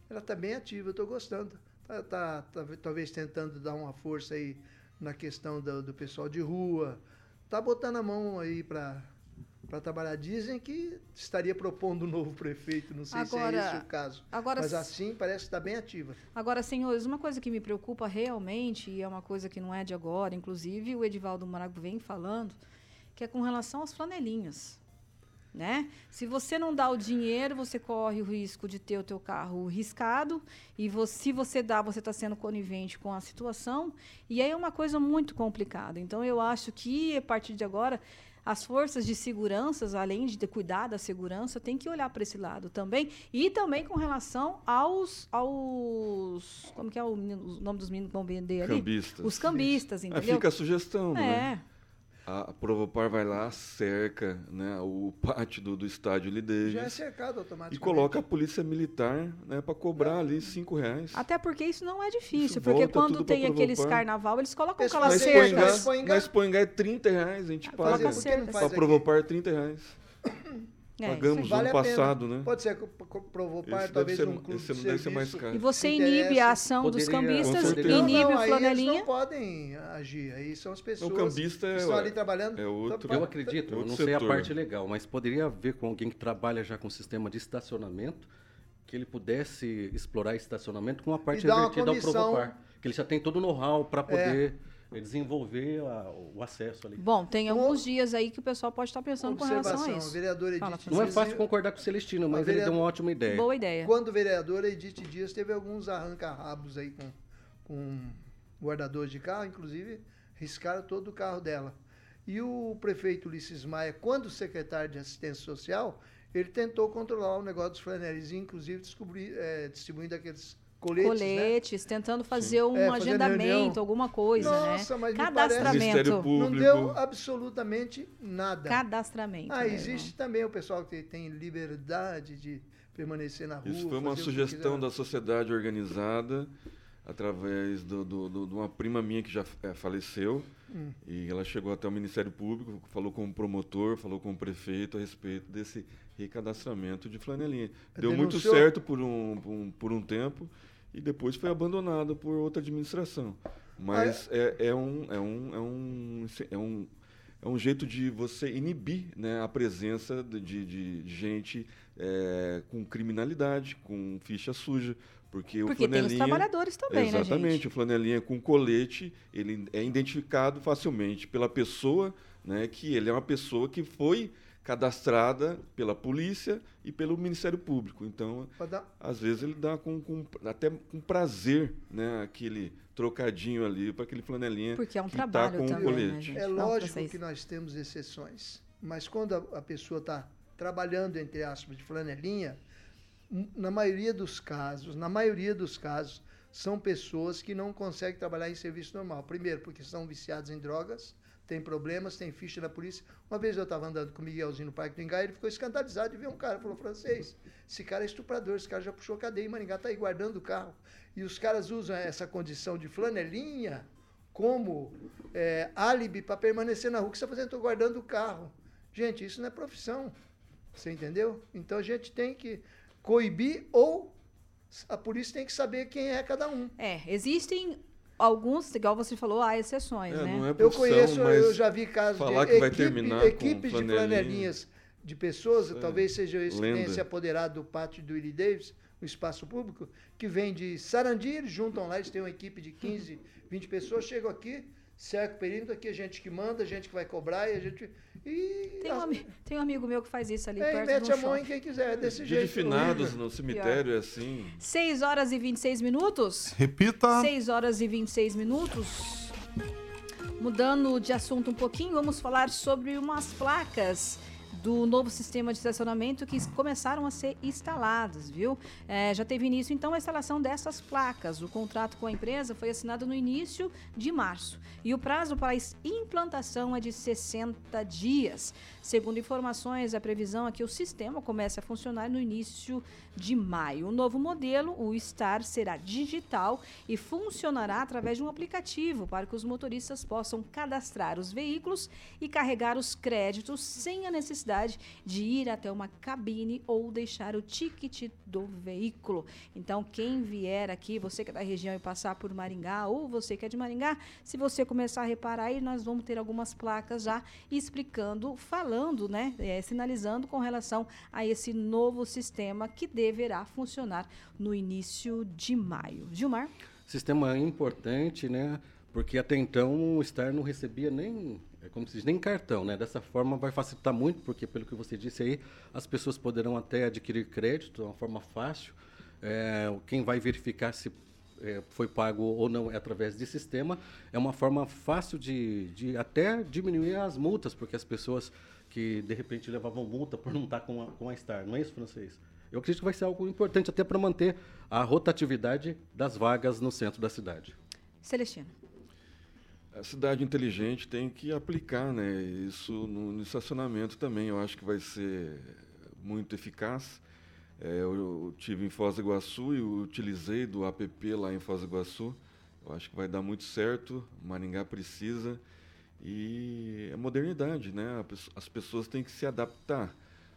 ela está bem ativa, eu estou gostando. Tá, tá, tá, talvez tentando dar uma força aí na questão do, do pessoal de rua. Tá botando a mão aí para para trabalhar. Dizem que estaria propondo um novo prefeito, não sei se é Agora- esse o caso. agora Mas assim parece que está bem ativa. Agora, senhores, uma coisa que me preocupa realmente, e é uma coisa que não é de agora, inclusive o Edivaldo Marago vem falando, que é com relação às flanelinhas. Né? Se você não dá o dinheiro, você corre o risco de ter o teu carro riscado, e vo- se você dá, você está sendo conivente com a situação, e aí é uma coisa muito complicada. Então, eu acho que, a partir de agora, as forças de segurança, além de cuidar da segurança, tem que olhar para esse lado também. E também com relação aos. aos como que é o, menino- o nome dos meninos que vão vender ali? Cambistas. Os cambistas, Aí entendeu? fica a sugestão, é. né? A, Provopar vai lá, cerca né, o pátio do, do estádio Já é cercado e automaticamente. coloca a polícia militar né, para cobrar ali cinco reais. Até porque isso não é difícil, Isso porque quando tem aqueles carnaval, eles colocam Esse aquelas Na cercas. Espoingá, Expoingá- na Espoingá é 30 reais, a gente Coloca paga. Para? Provopar 30 reais. *coughs* É, Pagamos ano Vale a pena. passado, né? Pode ser que pro- provou deve talvez ser- um clube esse de deve ser mais caro. E você inibe a ação dos Poderia- cambistas, com certeza. inibe não, o aí eles flanelinha. não podem agir. Aí são as pessoas cambista que é- estão ali trabalhando. é outro- Então, Eu acredito, eu Outro não sei a setor. parte legal, mas poderia haver com alguém que trabalha já com sistema de estacionamento, que ele pudesse explorar estacionamento com a parte revertida ao. Provopar. Que ele já tem todo o know-how para poder eh, desenvolver a- o acesso ali. Bom, tem alguns dias aí que o pessoal pode estar pensando com relação a Observação, isso. vereador Fala, Edith Não é fácil concordar com o Celestino, mas A ele deu uma ótima ideia. Boa ideia. Quando o vereador Edith Dias teve alguns arranca-rabos aí com, com guardadores de carro, inclusive riscaram todo o carro dela. E o prefeito Ulisses Maia, quando secretário de assistência social, ele tentou controlar o negócio dos flanelis, e inclusive eh, distribuindo aqueles coletes, né? Coletes, tentando fazer um É, fazendo agendamento, reunião. alguma coisa, Nossa, né? mas Cadastramento. Ministério Não deu absolutamente nada. Cadastramento. Ah, né, existe também o pessoal que tem liberdade de permanecer na rua. Isso foi uma sugestão da sociedade organizada através do, do, do, de uma prima minha que já é, faleceu. E ela chegou até o Ministério Público, falou com o promotor, falou com o prefeito a respeito desse recadastramento de flanelinha. Deu muito Denunciou? certo por um, por um, por um tempo e depois foi abandonado por outra administração. Mas é, é, um, é, um, é, um, é, um, é um jeito de você inibir né, a presença de, de, de gente é, com criminalidade, com ficha suja. Porque, o Porque tem os flanelinha- trabalhadores também, né, Exatamente, o flanelinha com colete, ele é identificado facilmente pela pessoa, né, que ele é uma pessoa que foi cadastrada pela polícia e pelo Ministério Público. Então, dar- às vezes ele dá com, com- até com prazer, né, aquele trocadinho ali para aquele flanelinha Porque é um que trabalho tá com o também, né, colete. gente? É lógico vocês- que nós temos exceções, mas quando a, a pessoa está trabalhando, entre aspas, de flanelinha, na maioria dos casos, na maioria dos casos, são pessoas que não conseguem trabalhar em serviço normal. Primeiro, porque são viciados em drogas, têm problemas, têm ficha na polícia. Uma vez eu estava andando com o Miguelzinho no Parque do Engai, ele ficou escandalizado de ver um cara, falou, francês, esse cara é estuprador, esse cara já puxou cadeia em Maringá, está aí guardando o carro. E os caras usam essa condição de flanelinha como é, álibi para permanecer na rua. Que você está fazendo? Estou guardando o carro. Gente, isso não é profissão. Você entendeu? Então a gente tem que coibir ou a polícia tem que saber quem é cada um. É, existem alguns, igual você falou, há exceções, É, né? não é Eu conheço, mas eu já vi casos falar de que vai equipe- terminar com equipes de flanelinha. flanelinhas de pessoas, é talvez seja esse que tenha lenda. se apoderado do pátio do Willie Davis, no espaço público, que vem de Sarandi, eles juntam lá, eles têm uma equipe de 15, 20 pessoas, chegam aqui, cerca o perímetro, aqui a gente que manda, a gente que vai cobrar e a gente. E, Tem um, ami- tem um amigo meu que faz isso ali é, perto mete a mão em quem quiser, é desse Dia jeito. de finados no cemitério é assim. 6 horas e 26 minutos. Repita. 6 horas e 26 minutos. Mudando de assunto um pouquinho, vamos falar sobre umas placas do novo sistema de estacionamento que começaram a ser instaladas, viu? É, já teve início, então, a instalação dessas placas. O contrato com a empresa foi assinado no início de março. E o prazo para a implantação é de 60 dias. Segundo informações, a previsão é que o sistema comece a funcionar no início de maio. O novo modelo, o Star, será digital e funcionará através de um aplicativo para que os motoristas possam cadastrar os veículos e carregar os créditos sem a necessidade de ir até uma cabine ou deixar o ticket do veículo. Então, quem vier aqui, você que é da região e passar por Maringá ou você que é de Maringá, se você começar a reparar aí, nós vamos ter algumas placas já explicando, falando, né, eh, sinalizando com relação a esse novo sistema que deverá funcionar no início de maio. Gilmar? Sistema importante, né? Porque até então o Star não recebia nem, é como se diz, nem cartão, né? Dessa forma vai facilitar muito, porque pelo que você disse aí, as pessoas poderão até adquirir crédito de uma forma fácil. É, quem vai verificar se é, foi pago ou não é através de sistema, é uma forma fácil de, de até diminuir as multas, porque as pessoas que de repente levavam multa por não estar com a, com a Star, não é isso, francês? Eu acredito que vai ser algo importante até para manter a rotatividade das vagas no centro da cidade. Celestino. A cidade inteligente tem que aplicar né, isso no, estacionamento também. Eu acho que vai ser muito eficaz. É, eu, eu tive em Foz do Iguaçu e utilizei do app lá em Foz do Iguaçu. Eu acho que vai dar muito certo. Maringá precisa. E é modernidade, né? As pessoas têm que se adaptar.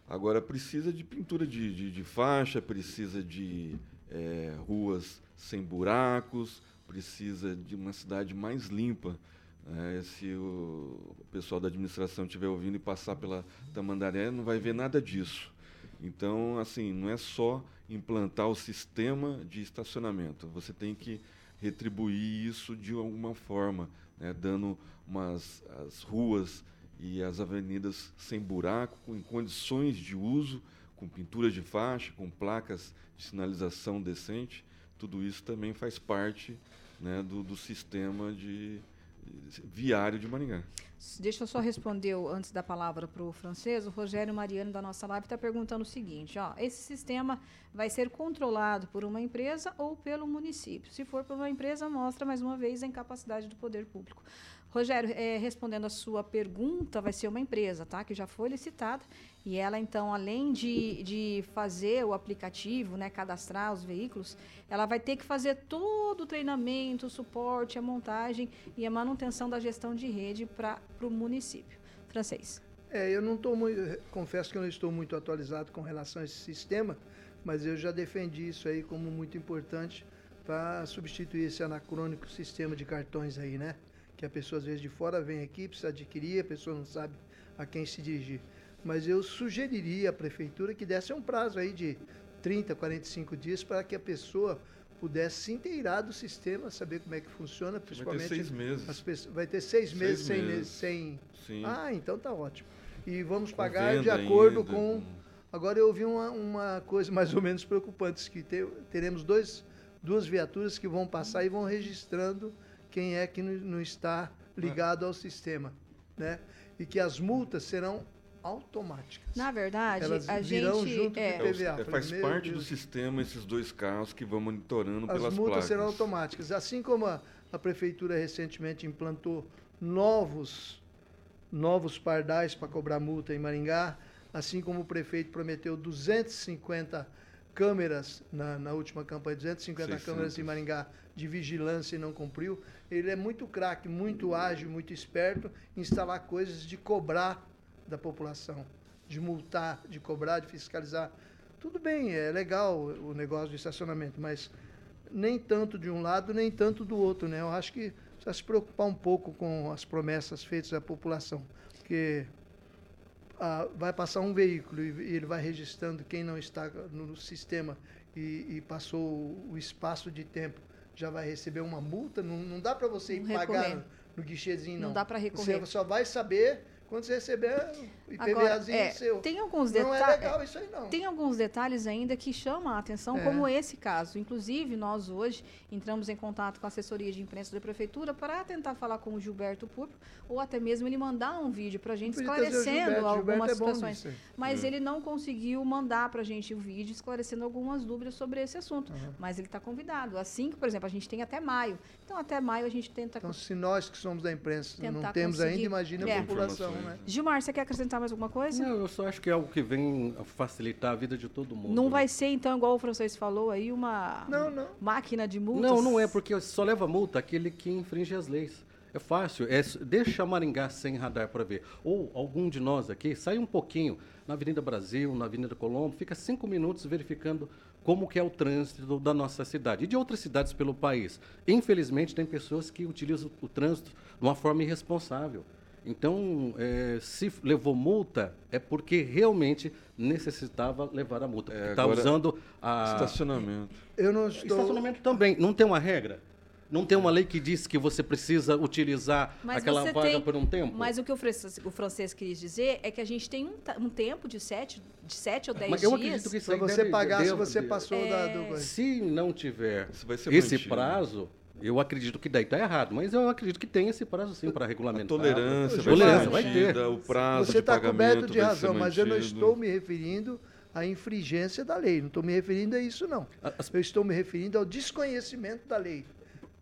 Agora, precisa de pintura de, de, de faixa, precisa de é, ruas sem buracos, precisa de uma cidade mais limpa. né? se o pessoal da administração estiver ouvindo e passar pela Tamandaré, não vai ver nada disso. Então, assim, não é só implantar o sistema de estacionamento. Você tem que retribuir isso de alguma forma, né? dando umas as ruas e as avenidas sem buraco, em condições de uso, com pintura de faixa, com placas de sinalização decente. Tudo isso também faz parte né, do, do sistema de, viário de Maringá. Deixa eu só responder antes da palavra para o francês. O Rogério Mariano da nossa live está perguntando o seguinte: ó, esse sistema vai ser controlado por uma empresa ou pelo município? Se for por uma empresa, mostra mais uma vez a incapacidade do poder público. Rogério, é, respondendo a sua pergunta, vai ser uma empresa, tá? Que já foi licitada. E ela, então, além de, de fazer o aplicativo, né, cadastrar os veículos, ela vai ter que fazer todo o treinamento, o suporte, a montagem e a manutenção da gestão de rede para o município. Francês. É, eu não estou muito, confesso que eu não estou muito atualizado com relação a esse sistema, mas eu já defendi isso aí como muito importante para substituir esse anacrônico sistema de cartões aí, né? Que a pessoa às vezes de fora vem aqui, precisa adquirir, a pessoa não sabe a quem se dirigir mas eu sugeriria à prefeitura que desse um prazo aí de 30, 45 dias para que a pessoa pudesse se inteirar do sistema, saber como é que funciona, principalmente. Vai ter seis meses. Pessoas, vai ter seis, seis meses, meses, sem. sem... Ah, então tá ótimo. E vamos com pagar de acordo ainda, com. Agora eu ouvi uma, uma coisa mais ou menos preocupante, que ter, teremos dois, duas viaturas que vão passar e vão registrando quem é que não, está ligado ao sistema. Né? E que as multas serão automáticas. Na verdade, Elas a gente junto é, com o PVA. É, faz parte Deus. do sistema esses dois carros que vão monitorando As pelas multas placas. serão automáticas. Assim como a, a prefeitura recentemente implantou novos novos pardais para cobrar multa em Maringá, assim como o prefeito prometeu 250 câmeras na, na última campanha, 250 600. câmeras em Maringá de vigilância e não cumpriu. Ele é muito craque, muito ágil, muito esperto em instalar coisas de cobrar da população, de multar, de cobrar, de fiscalizar. Tudo bem, é legal o negócio de estacionamento, mas nem tanto de um lado, nem tanto do outro, né? Eu acho que precisa se preocupar um pouco com as promessas feitas à população, porque ah, vai passar um veículo e, ele vai registrando quem não está no, sistema e, e, passou o, o, espaço de tempo, já vai receber uma multa. Não, não dá para você ir pagar no, guichezinho, não. Não dá para recorrer. Você só vai saber quando você receber o IPVAzinho é, seu. Tem alguns detalhes. Não é legal isso aí, não. Tem alguns detalhes ainda que chamam a atenção, é. como esse caso. Inclusive, nós hoje entramos em contato com a assessoria de imprensa da prefeitura para tentar falar com o Gilberto Público, ou até mesmo ele mandar um vídeo para a gente esclarecendo Gilberto. algumas Gilberto é situações. Mas é. ele não conseguiu mandar para a gente o vídeo esclarecendo algumas dúvidas sobre esse assunto. Uhum. Mas ele está convidado. Assim que, por exemplo, a gente tem até maio. Então, até maio a gente tenta. Então, se nós que somos da imprensa não temos ainda, imagina a é. população. Né? Gilmar, você quer acrescentar mais alguma coisa? Não, eu só acho que é algo que vem facilitar a vida de todo mundo. Não vai ser, então, igual o francês falou aí, uma não, não. máquina de multas? Não, não é, porque só leva multa aquele que infringe as leis. É fácil, é, deixa Maringá sem radar para ver. Ou algum de nós aqui, sai um pouquinho na Avenida Brasil, na Avenida Colombo, fica cinco minutos verificando como que é o trânsito da nossa cidade e de outras cidades pelo país. Infelizmente, tem pessoas que utilizam o trânsito de uma forma irresponsável. Então, é, se levou multa, é porque realmente necessitava levar a multa. Está é, usando a. Estacionamento. Eu não estou... Estacionamento também. Não tem uma regra? Não tem uma lei que diz que você precisa utilizar mas aquela vaga tem, por um tempo? Mas o que o francês, o francês quis dizer é que a gente tem um, um tempo de sete, de sete ou dez mas eu dias. Acredito que para você deve, pagar deve, se você passou é... da, do... Se não tiver esse prazo, eu acredito que daí está errado, mas eu acredito que tem esse prazo sim para regulamentar. A tolerância, tolerância vai, ter. O prazo Você está coberto de razão, mas eu não estou me referindo à infringência da lei. Não estou me referindo a isso, não. As... Eu estou me referindo ao desconhecimento da lei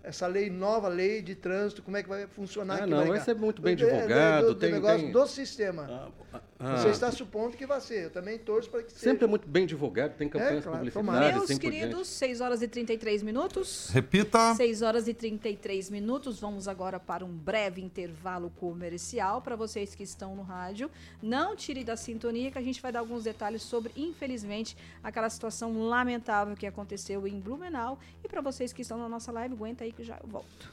essa lei nova, lei de trânsito, como é que vai funcionar ah, aqui? Não, vai ser muito bem divulgado. Do, do, tem, negócio tem... do sistema. Ah, ah, Você está supondo que vai ser. Eu também torço para que seja. Sempre é muito bem divulgado, tem campanhas é, claro, publicitárias. Meus queridos, 6 horas e 33 minutos. Repita. 6 horas e 33 minutos. Vamos agora para um breve intervalo comercial para vocês que estão no rádio. Não tire da sintonia que a gente vai dar alguns detalhes sobre, infelizmente, aquela situação lamentável que aconteceu em Blumenau. E para vocês que estão na nossa live, aguenta aí que já eu volto.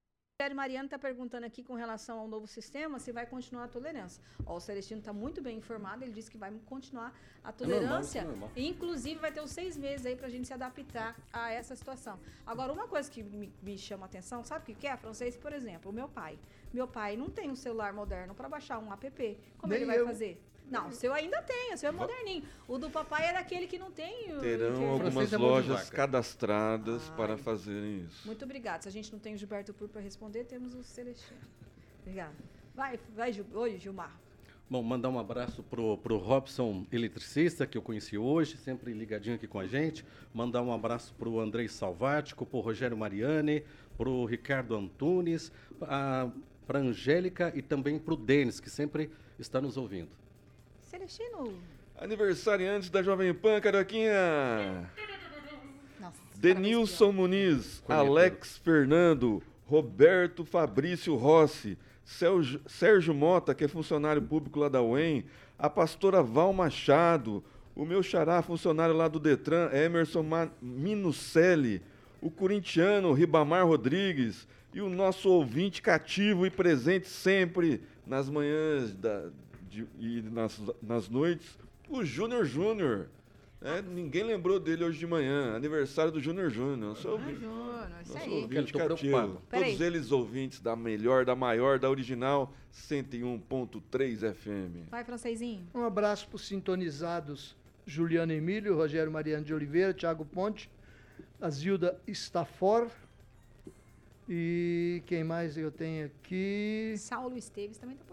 Rogério Mariano está perguntando aqui com relação ao novo sistema se vai continuar a tolerância. Ó, o Celestino está muito bem informado, ele disse que vai continuar a tolerância. É normal, é normal. Inclusive, vai ter uns seis meses aí para a gente se adaptar a essa situação. Agora, uma coisa que me, me chama a atenção, sabe o que é? Francês, por exemplo, o meu pai. Meu pai não tem um celular moderno para baixar um app. Como Nem ele vai eu. fazer? Não, o seu ainda tem, o seu é moderninho. O do papai era aquele que não tem. o- Terão que- algumas é lojas vaca. cadastradas para fazerem isso. Muito obrigada. Se a gente não tem o Gilberto Pur para responder, temos o Celestino. Obrigada. Vai, vai, Gil... Oi, Gilmar. Bom, mandar um abraço pro, pro Robson Eletricista, que eu conheci hoje, sempre ligadinho aqui com a gente. Mandar um abraço pro Andrei Salvático, pro Rogério Mariani, pro Ricardo Antunes, a, pra Angélica e também pro Denis, que sempre está nos ouvindo. Celestino. Aniversariantes da Jovem Pan, Carioquinha! Nossa, Denilson Muniz. Alex Fernando, Roberto Fabrício Rossi, Sérgio, Sérgio Mota, que é funcionário público lá da UEM, a pastora Val Machado, o meu xará, funcionário lá do Detran, Emerson Ma- Minucelli, o corintiano Ribamar Rodrigues e o nosso ouvinte cativo e presente sempre nas manhãs da- de- e nas, nas noites, o Júnior Júnior. É, ninguém lembrou dele hoje de manhã. Aniversário do Júnior Júnior. Nosso Ah, Júnior, isso aí. ouvinte cativo. Todos eles ouvintes da melhor, da maior, da original 101.3 FM. Vai, francesinho. Um abraço para os sintonizados Juliano Emílio, Rogério Mariano de Oliveira, Thiago Ponte, a Zilda Stafor. E quem mais eu tenho aqui? Saulo Esteves também tá ó.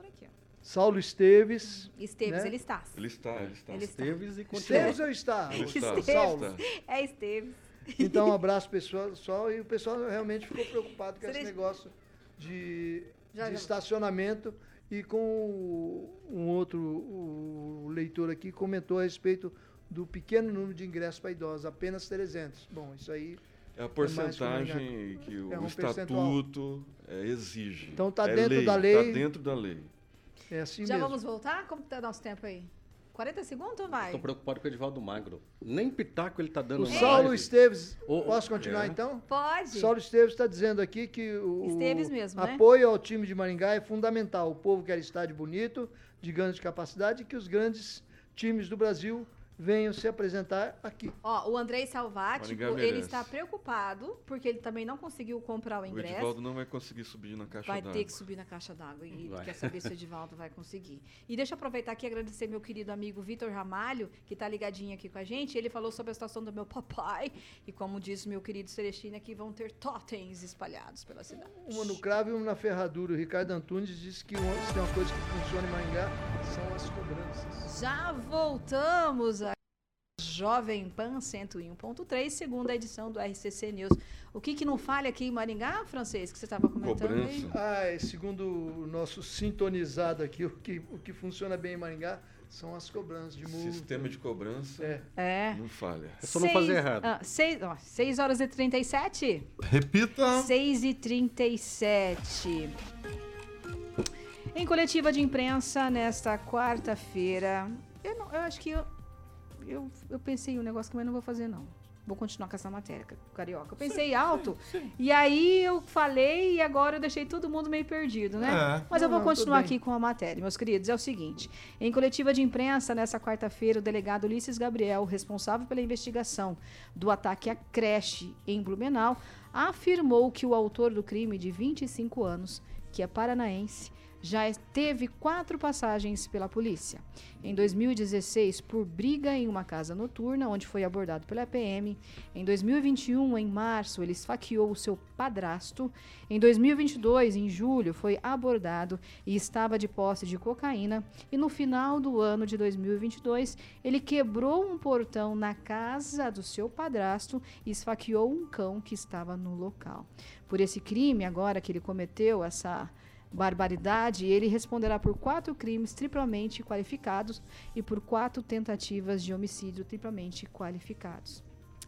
Saulo Esteves. Esteves, Né? ele está. Ele está, ele está. Ele está. Esteves e continua. Esteves ou está? Ele está, Esteves. Saulo. está. É Esteves. Então, um *laughs* abraço pessoal. E o pessoal realmente ficou preocupado com esse negócio de, Já, de já. estacionamento. E com o- um outro o leitor aqui comentou a respeito do pequeno número de ingressos para idosos, apenas 300. Bom, isso aí. É a mais porcentagem que o É um estatuto é, exige. Então tá É dentro da lei. Está dentro da lei. É assim Já mesmo. vamos voltar? Como que tá nosso tempo aí? 40 segundos ou vai? Estou preocupado com o Edivaldo Magro. Nem pitaco ele tá dando O Saulo live. Esteves, ô, posso continuar é. então? Pode. Saulo Esteves está dizendo aqui que o Esteves mesmo, né? apoio ao time de Maringá é fundamental. O povo quer estádio bonito, de grande capacidade, e que os grandes times do Brasil venham se apresentar aqui. Ó, o Andrei Salvático, Maringá ele está preocupado porque ele também não conseguiu comprar o O ingresso. Edivaldo não vai conseguir subir na caixa Vai d'água. ter que subir na caixa d'água e Vai. quer saber se o Edivaldo vai conseguir. E deixa eu aproveitar aqui e agradecer meu querido amigo Vitor Ramalho, que tá ligadinho aqui com a gente. Ele falou sobre a situação do meu papai. E como diz meu querido Celestino aqui, vão ter totens espalhados pela cidade. Uma no cravo e uma na ferradura. O Ricardo Antunes disse que uma- se tem uma coisa que funciona em Maringá são as cobranças. Já voltamos Jovem Pan 101.3, segunda edição do RCC News. O que que não falha aqui em Maringá, francês, que você estava comentando aí? Cobrança. Ah, e segundo o nosso sintonizado aqui, o que, o que funciona bem em Maringá são as cobranças de multa. Sistema de cobrança É. É. não falha. É só não fazer errado. Ah, seis, ó, 6 horas e 37? Repita. 6 e 37. Em coletiva de imprensa, nesta quarta-feira, eu, não- eu acho que eu, eu, eu pensei em um negócio que eu não vou fazer, não. Vou continuar com essa matéria, ca- carioca. Eu pensei alto, e aí eu falei, e agora eu deixei todo mundo meio perdido, né? É. Mas eu vou Não, continuar aqui com a matéria, meus queridos. É o seguinte: em coletiva de imprensa, nessa quarta-feira, o delegado Ulisses Gabriel, responsável pela investigação do ataque à creche em Blumenau, afirmou que o autor do crime, de 25 anos, que é paranaense, já teve quatro passagens pela polícia. Em 2016, por briga em uma casa noturna, onde foi abordado pela PM. Em 2021, em março, ele esfaqueou o seu padrasto. Em 2022, em julho, foi abordado e estava de posse de cocaína. E no final do ano de 2022, ele quebrou um portão na casa do seu padrasto e esfaqueou um cão que estava no local. Por esse crime, agora que ele cometeu essa barbaridade, ele responderá por quatro crimes triplamente qualificados e por quatro tentativas de homicídio triplamente qualificados.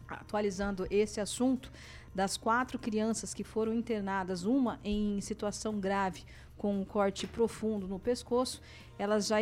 Atualizando esse assunto, das quatro crianças que foram internadas, uma em situação grave com um corte profundo no pescoço, elas já,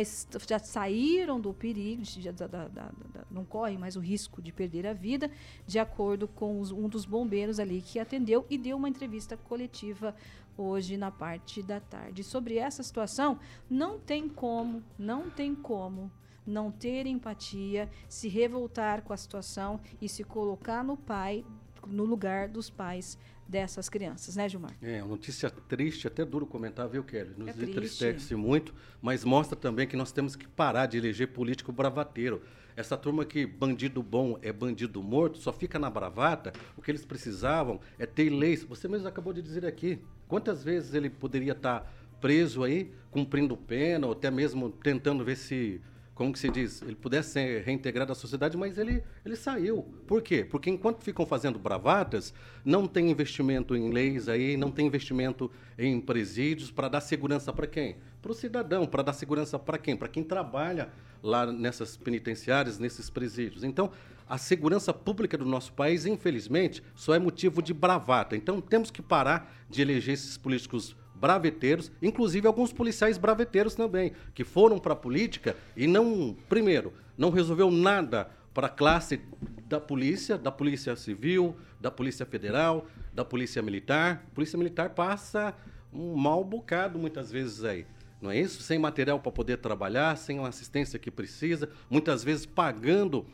já saíram do perigo, já, da- da- da- não correm mais o risco de perder a vida, de acordo com os- um dos bombeiros ali que atendeu e deu uma entrevista coletiva hoje na parte da tarde. Sobre essa situação, não tem como, não tem como não ter empatia, se revoltar com a situação e se colocar no pai no lugar dos pais dessas crianças, né, Gilmar? É, uma notícia triste, até duro comentar, viu, Kelly? Nos É triste. entristece muito, mas mostra também que nós temos que parar de eleger político bravateiro. Essa turma que bandido bom é bandido morto, só fica na bravata, o que eles precisavam é ter leis. Você mesmo acabou de dizer aqui. Quantas vezes ele poderia estar preso aí, cumprindo pena, ou até mesmo tentando ver se como que se diz, ele pudesse ser reintegrado à sociedade, mas ele, ele saiu. Por quê? Porque enquanto ficam fazendo bravatas, não tem investimento em leis aí, não tem investimento em presídios para dar segurança para quem? Para o cidadão, para dar segurança para quem? Para quem trabalha lá nessas penitenciárias, nesses presídios. Então, a segurança pública do nosso país, infelizmente, só é motivo de bravata. Então, temos que parar de eleger esses políticos braveteiros, inclusive alguns policiais braveteiros também, que foram para a política e não, primeiro, não resolveu nada para a classe da polícia, da polícia civil, da polícia federal, da polícia militar. A polícia militar passa um mal bocado muitas vezes aí. Não é isso? Sem material para poder trabalhar, sem a assistência que precisa, muitas vezes pagando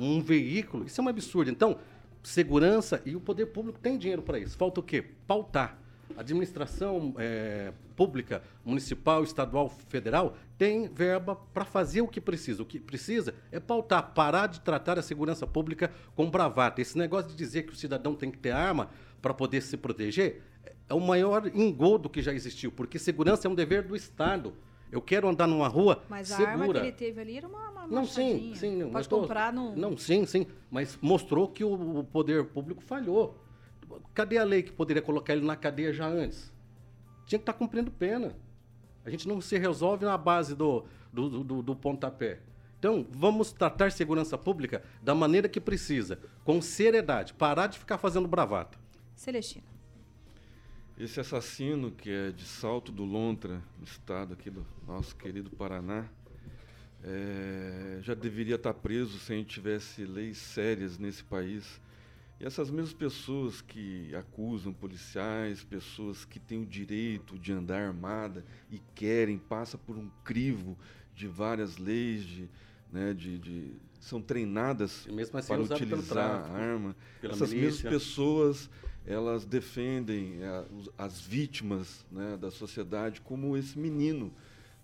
um veículo. Isso é um absurdo. Então, segurança e o poder público tem dinheiro para isso. Falta o quê? Pautar. A administração é, pública, municipal, estadual, federal, tem verba para fazer o que precisa. O que precisa é pautar, parar de tratar a segurança pública com bravata. Esse negócio de dizer que o cidadão tem que ter arma para poder se proteger é o maior engodo que já existiu, porque segurança é um dever do Estado. Eu quero andar numa rua Mas a segura. arma que ele teve ali era uma, uma Não, sim, machadinha. sim. Não, Pode tô- comprar no... Não, sim, sim. Mas mostrou que o, o poder público falhou. Cadê a lei que poderia colocar ele na cadeia já antes? Tinha que estar cumprindo pena. A gente não se resolve na base do, do, do- do, do pontapé. Então, vamos tratar segurança pública da maneira que precisa, com seriedade, parar de ficar fazendo bravata. Celestina. Esse assassino que é de Salto do Lontra, no estado aqui do nosso querido Paraná, eh, já deveria estar preso se a gente tivesse leis sérias nesse país. E essas mesmas pessoas que acusam policiais, pessoas que têm o direito de andar armada e querem, passa por um crivo de várias leis, de, né, de, de- são treinadas assim para pelo utilizar a tráfico, arma. pela Essas milícia. mesmas pessoas elas defendem eh, as vítimas né, da sociedade como esse menino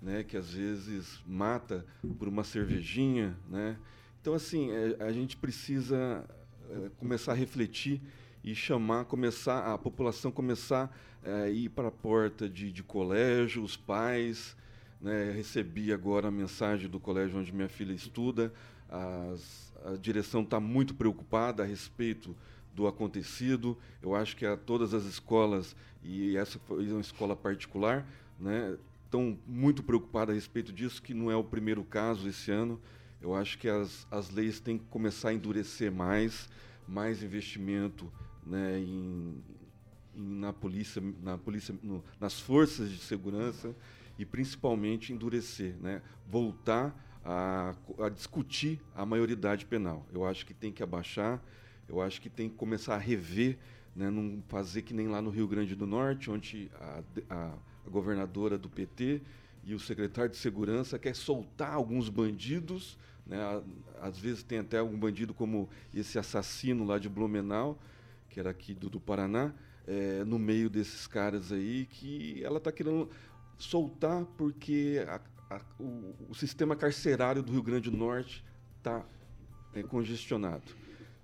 né, que às vezes mata por uma cervejinha né? então assim eh, a gente precisa eh, começar a refletir e chamar começar a população começar a ir para a porta de, de colégio os pais né, recebi agora a mensagem do colégio onde minha filha estuda. As- a direção está muito preocupada a respeito do acontecido. Eu acho que a todas as escolas, e essa foi uma escola particular, né, estão muito preocupadas a respeito disso, que não é o primeiro caso esse ano. Eu acho que as, as leis têm que começar a endurecer mais, mais investimento né, em, em- na polícia, na polícia no- nas forças de segurança e principalmente endurecer, né? voltar a, a discutir a maioridade penal. Eu acho que tem que abaixar, eu acho que tem que começar a rever, né? não fazer que nem lá no Rio Grande do Norte, onde a, a- a governadora do PT e o secretário de segurança quer soltar alguns bandidos, né? Às vezes tem até algum bandido como esse assassino lá de Blumenau, que era aqui do, do Paraná, eh, no meio desses caras aí, que ela está querendo soltar porque a- a- o, o sistema carcerário do Rio Grande do Norte está congestionado.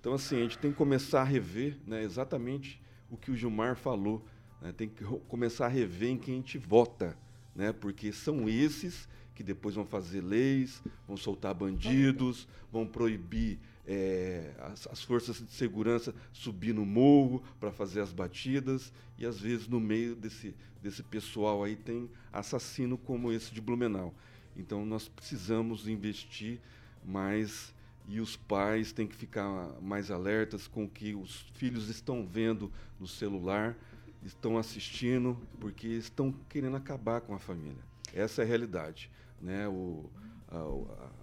Então, assim, a gente tem que começar a rever né, exatamente o que o Gilmar falou. né, tem que começar a rever em quem a gente vota, né, porque são esses que depois vão fazer leis, vão soltar bandidos, vão proibir eh, as, as forças de segurança subir no morro para fazer as batidas e às vezes no meio desse, desse pessoal aí tem assassino como esse de Blumenau. Então nós precisamos investir mais e os pais têm que ficar mais alertas com o que os filhos estão vendo no celular, estão assistindo, porque estão querendo acabar com a família. Essa é a realidade. Né? O,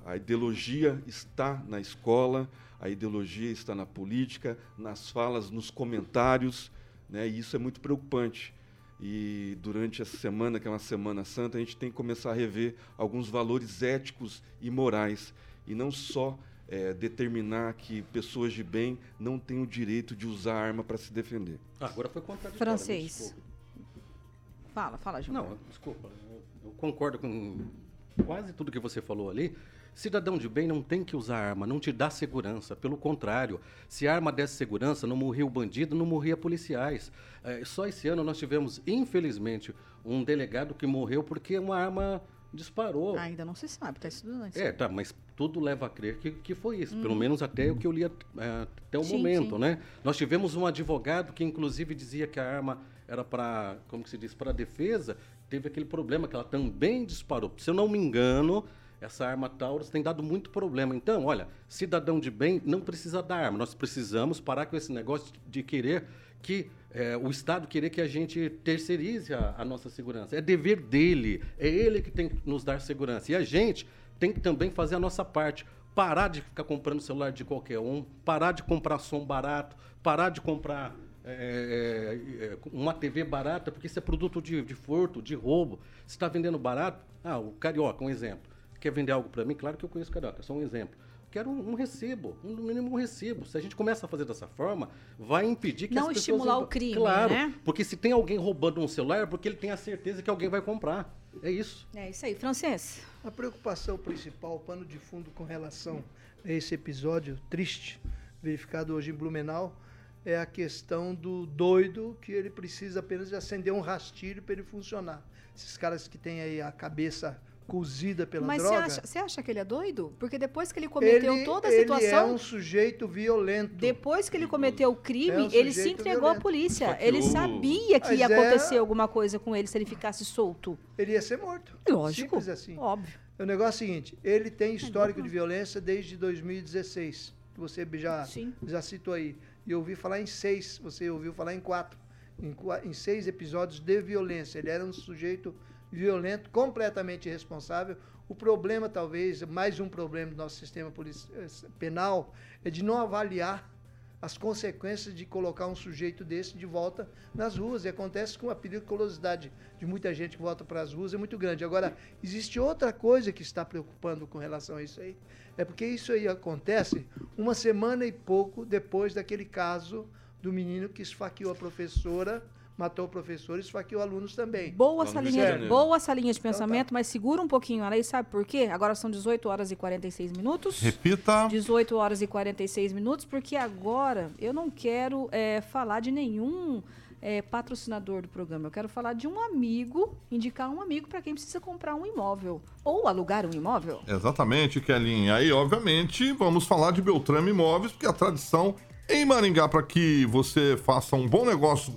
a, a- ideologia está na escola, a ideologia está na política, nas falas, nos comentários, né? e isso é muito preocupante. E durante essa semana, que é uma Semana Santa, a gente tem que começar a rever alguns valores éticos e morais, e não só é, determinar que pessoas de bem não têm o direito de usar arma para se defender. Ah, agora foi contraditório. Francês. Fala, fala, Gilmar. Não, desculpa. Eu, concordo com quase tudo que você falou ali. Cidadão de bem não tem que usar arma, não te dá segurança. Pelo contrário, se a arma desse segurança, não morria o bandido, não morria policiais. É, só esse ano nós tivemos, infelizmente, um delegado que morreu porque uma arma disparou. Ainda não se sabe, tá estudando. É, tá, mas tudo leva a crer que, que foi isso. Pelo menos até o que eu li é, até o Sim, momento, sim. né? Nós tivemos um advogado que, inclusive, dizia que a arma era para, como que se diz, para defesa. Teve aquele problema que ela também disparou. Se eu não me engano, essa arma Taurus tem dado muito problema. Então, olha, cidadão de bem não precisa da arma. Nós precisamos parar com esse negócio de querer que é, o Estado querer que a gente terceirize a, a nossa segurança. É dever dele, é ele que tem que nos dar segurança. E a gente tem que também fazer a nossa parte. Parar de ficar comprando celular de qualquer um, parar de comprar som barato, parar de comprar é, é, é, uma TV barata, porque isso é produto de, de furto, de roubo. Se está vendendo barato, ah, o Carioca, um exemplo. Quer vender algo para mim? Claro que eu conheço o Carioca, só um exemplo. Quero um, um recibo, um, no mínimo um recibo. Se a gente começa a fazer dessa forma, vai impedir que Não as pessoas... estimular o crime, Claro, né? porque se tem alguém roubando um celular, é porque ele tem a certeza que alguém vai comprar. É isso. É isso aí, francês. A preocupação principal, o pano de fundo com relação a esse episódio triste, verificado hoje em Blumenau, é a questão do doido que ele precisa apenas de acender um rastilho para ele funcionar. Esses caras que têm aí a cabeça cozida pela Mas você droga. acha, você acha que ele é doido? Porque depois que ele cometeu ele, toda a ele situação, é um sujeito violento. depois que ele cometeu o crime, É um ele se entregou à violento. polícia. Só que Ele o- sabia que Mas ia é- acontecer alguma coisa com ele se ele ficasse solto. Ele ia ser morto. Lógico. Simples assim. Óbvio. O negócio é o seguinte, ele tem histórico de violência desde 2016, que você já, Sim. já citou aí. E eu ouvi falar em seis, você ouviu falar em quatro. Em, em seis episódios de violência. Ele era um sujeito violento, completamente irresponsável. O problema, talvez, mais um problema do nosso sistema eh, penal, é de não avaliar as consequências de colocar um sujeito desse de volta nas ruas. E acontece com a periculosidade de muita gente que volta para as ruas é muito grande. Agora, existe outra coisa que está preocupando com relação a isso aí. É porque isso aí acontece uma semana e pouco depois daquele caso do menino que esfaqueou a professora, matou o professor e esfaqueou alunos também. Boa essa, linha, de Janeiro. boa essa linha de Então tá. pensamento, mas segura um pouquinho aí, sabe por quê? Agora são 18 horas e 46 minutos. Repita. 18 horas e 46 minutos, porque agora eu não quero é, falar de nenhum é, patrocinador do programa. Eu quero falar de um amigo, indicar um amigo para quem precisa comprar um imóvel ou alugar um imóvel. Exatamente, Kelly. Aí, obviamente, vamos falar de Beltrame Imóveis, porque a tradição em Maringá para que você faça um bom negócio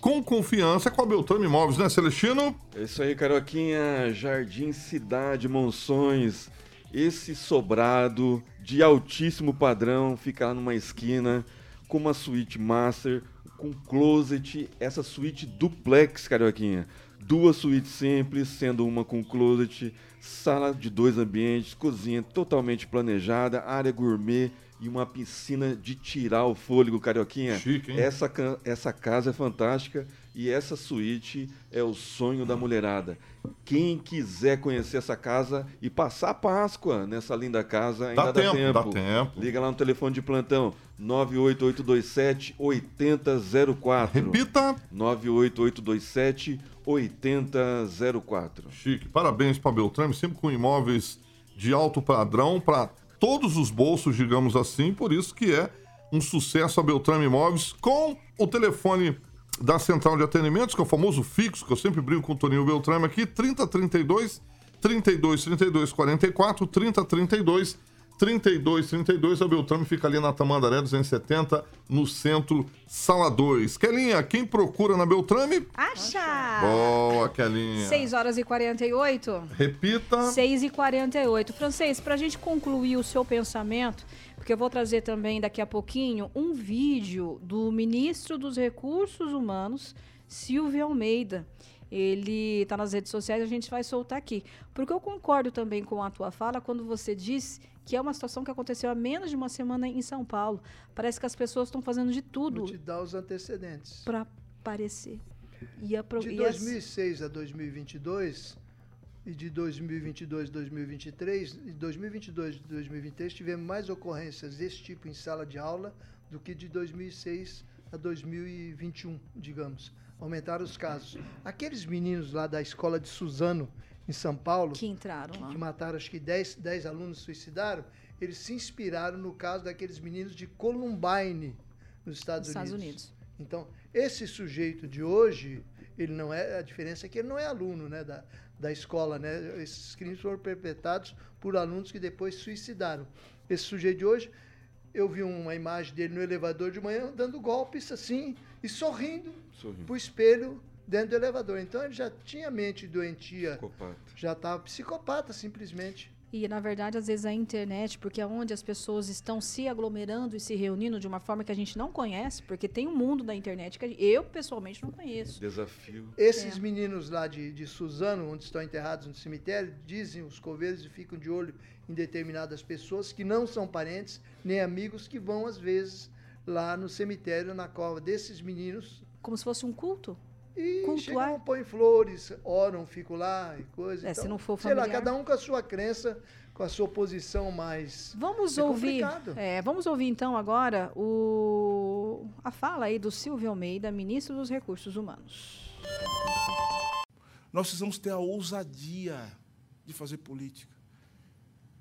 com confiança com a Beltrame Imóveis, né, Celestino? É isso aí, Carioquinha. Jardim Cidade Monções. Esse sobrado de altíssimo padrão fica lá numa esquina com uma suíte master, com closet, essa suíte duplex, Carioquinha. Duas suítes simples, sendo uma com closet, sala de dois ambientes, cozinha totalmente planejada, área gourmet e uma piscina de tirar o fôlego, Carioquinha. Chique, hein? Essa, essa casa é fantástica e essa suíte é o sonho da mulherada. Quem quiser conhecer essa casa e passar a Páscoa nessa linda casa, ainda Dá dá, tempo, tempo. dá tempo. Liga lá no telefone de plantão 98827 8004. Repita. 98827 8004. Chique. Parabéns para Beltrame, sempre com imóveis de alto padrão para todos os bolsos, digamos assim. Por isso que é um sucesso a Beltrame Imóveis com o telefone da central de atendimentos, que é o famoso fixo, que eu sempre brinco com o Toninho Beltrame aqui, 3032 32 32 44 3032 32 32. A Beltrame fica ali na Tamandaré 270, no centro, sala 2. Kelinha, quem procura na Beltrame? Acha! Boa, Kelinha. 6 horas e 48. Repita. 6 e 48. Francês, para a gente concluir o seu pensamento, porque eu vou trazer também daqui a pouquinho um vídeo do ministro dos Recursos Humanos, Silvio Almeida. Ele está nas redes sociais, a gente vai soltar aqui. Porque eu concordo também com a tua fala quando você diz que é uma situação que aconteceu há menos de uma semana em São Paulo. Parece que as pessoas estão fazendo de tudo Vou te dar os antecedentes. para aparecer. E a pro- De e as- 2006 a 2022, e de 2022 2023, em 2022 e 2023 tivemos mais ocorrências desse tipo em sala de aula do que de 2006 a 2021, digamos. Aumentaram os casos. Aqueles meninos lá da escola de Suzano, em São Paulo, Que entraram que, lá. que mataram acho que 10, 10 alunos suicidaram, eles se inspiraram no caso daqueles meninos de Columbine, nos Estados, Nos Estados Unidos. Unidos. Então, esse sujeito de hoje, ele não é, a diferença é que ele não é aluno né, da, da escola, né? Esses crimes foram perpetrados por alunos que depois suicidaram. Esse sujeito de hoje, eu vi uma imagem dele no elevador de manhã dando golpes assim e sorrindo Sorrindo. pro espelho dentro do elevador. Então ele já tinha mente doentia, Psicopata. já estava psicopata simplesmente. E, na verdade, às vezes a internet, porque é onde as pessoas estão se aglomerando e se reunindo de uma forma que a gente não conhece, porque tem um mundo da internet que a gente- eu, pessoalmente, não conheço. Desafio. Esses É. meninos lá de, de Suzano, onde estão enterrados no cemitério, dizem os coveiros e ficam de olho em determinadas pessoas que não são parentes nem amigos que vão, às vezes, lá no cemitério, na cova desses meninos. Como se fosse um culto. E Cultuar. chegam, põem flores, oram, ficam lá e coisa. É, se não for Sei lá, familiar. cada um com a sua crença, com a sua posição mais. Vamos É ouvir. é, vamos ouvir então agora o, a fala aí do Silvio Almeida, ministro dos Recursos Humanos. Nós precisamos ter a ousadia de fazer política.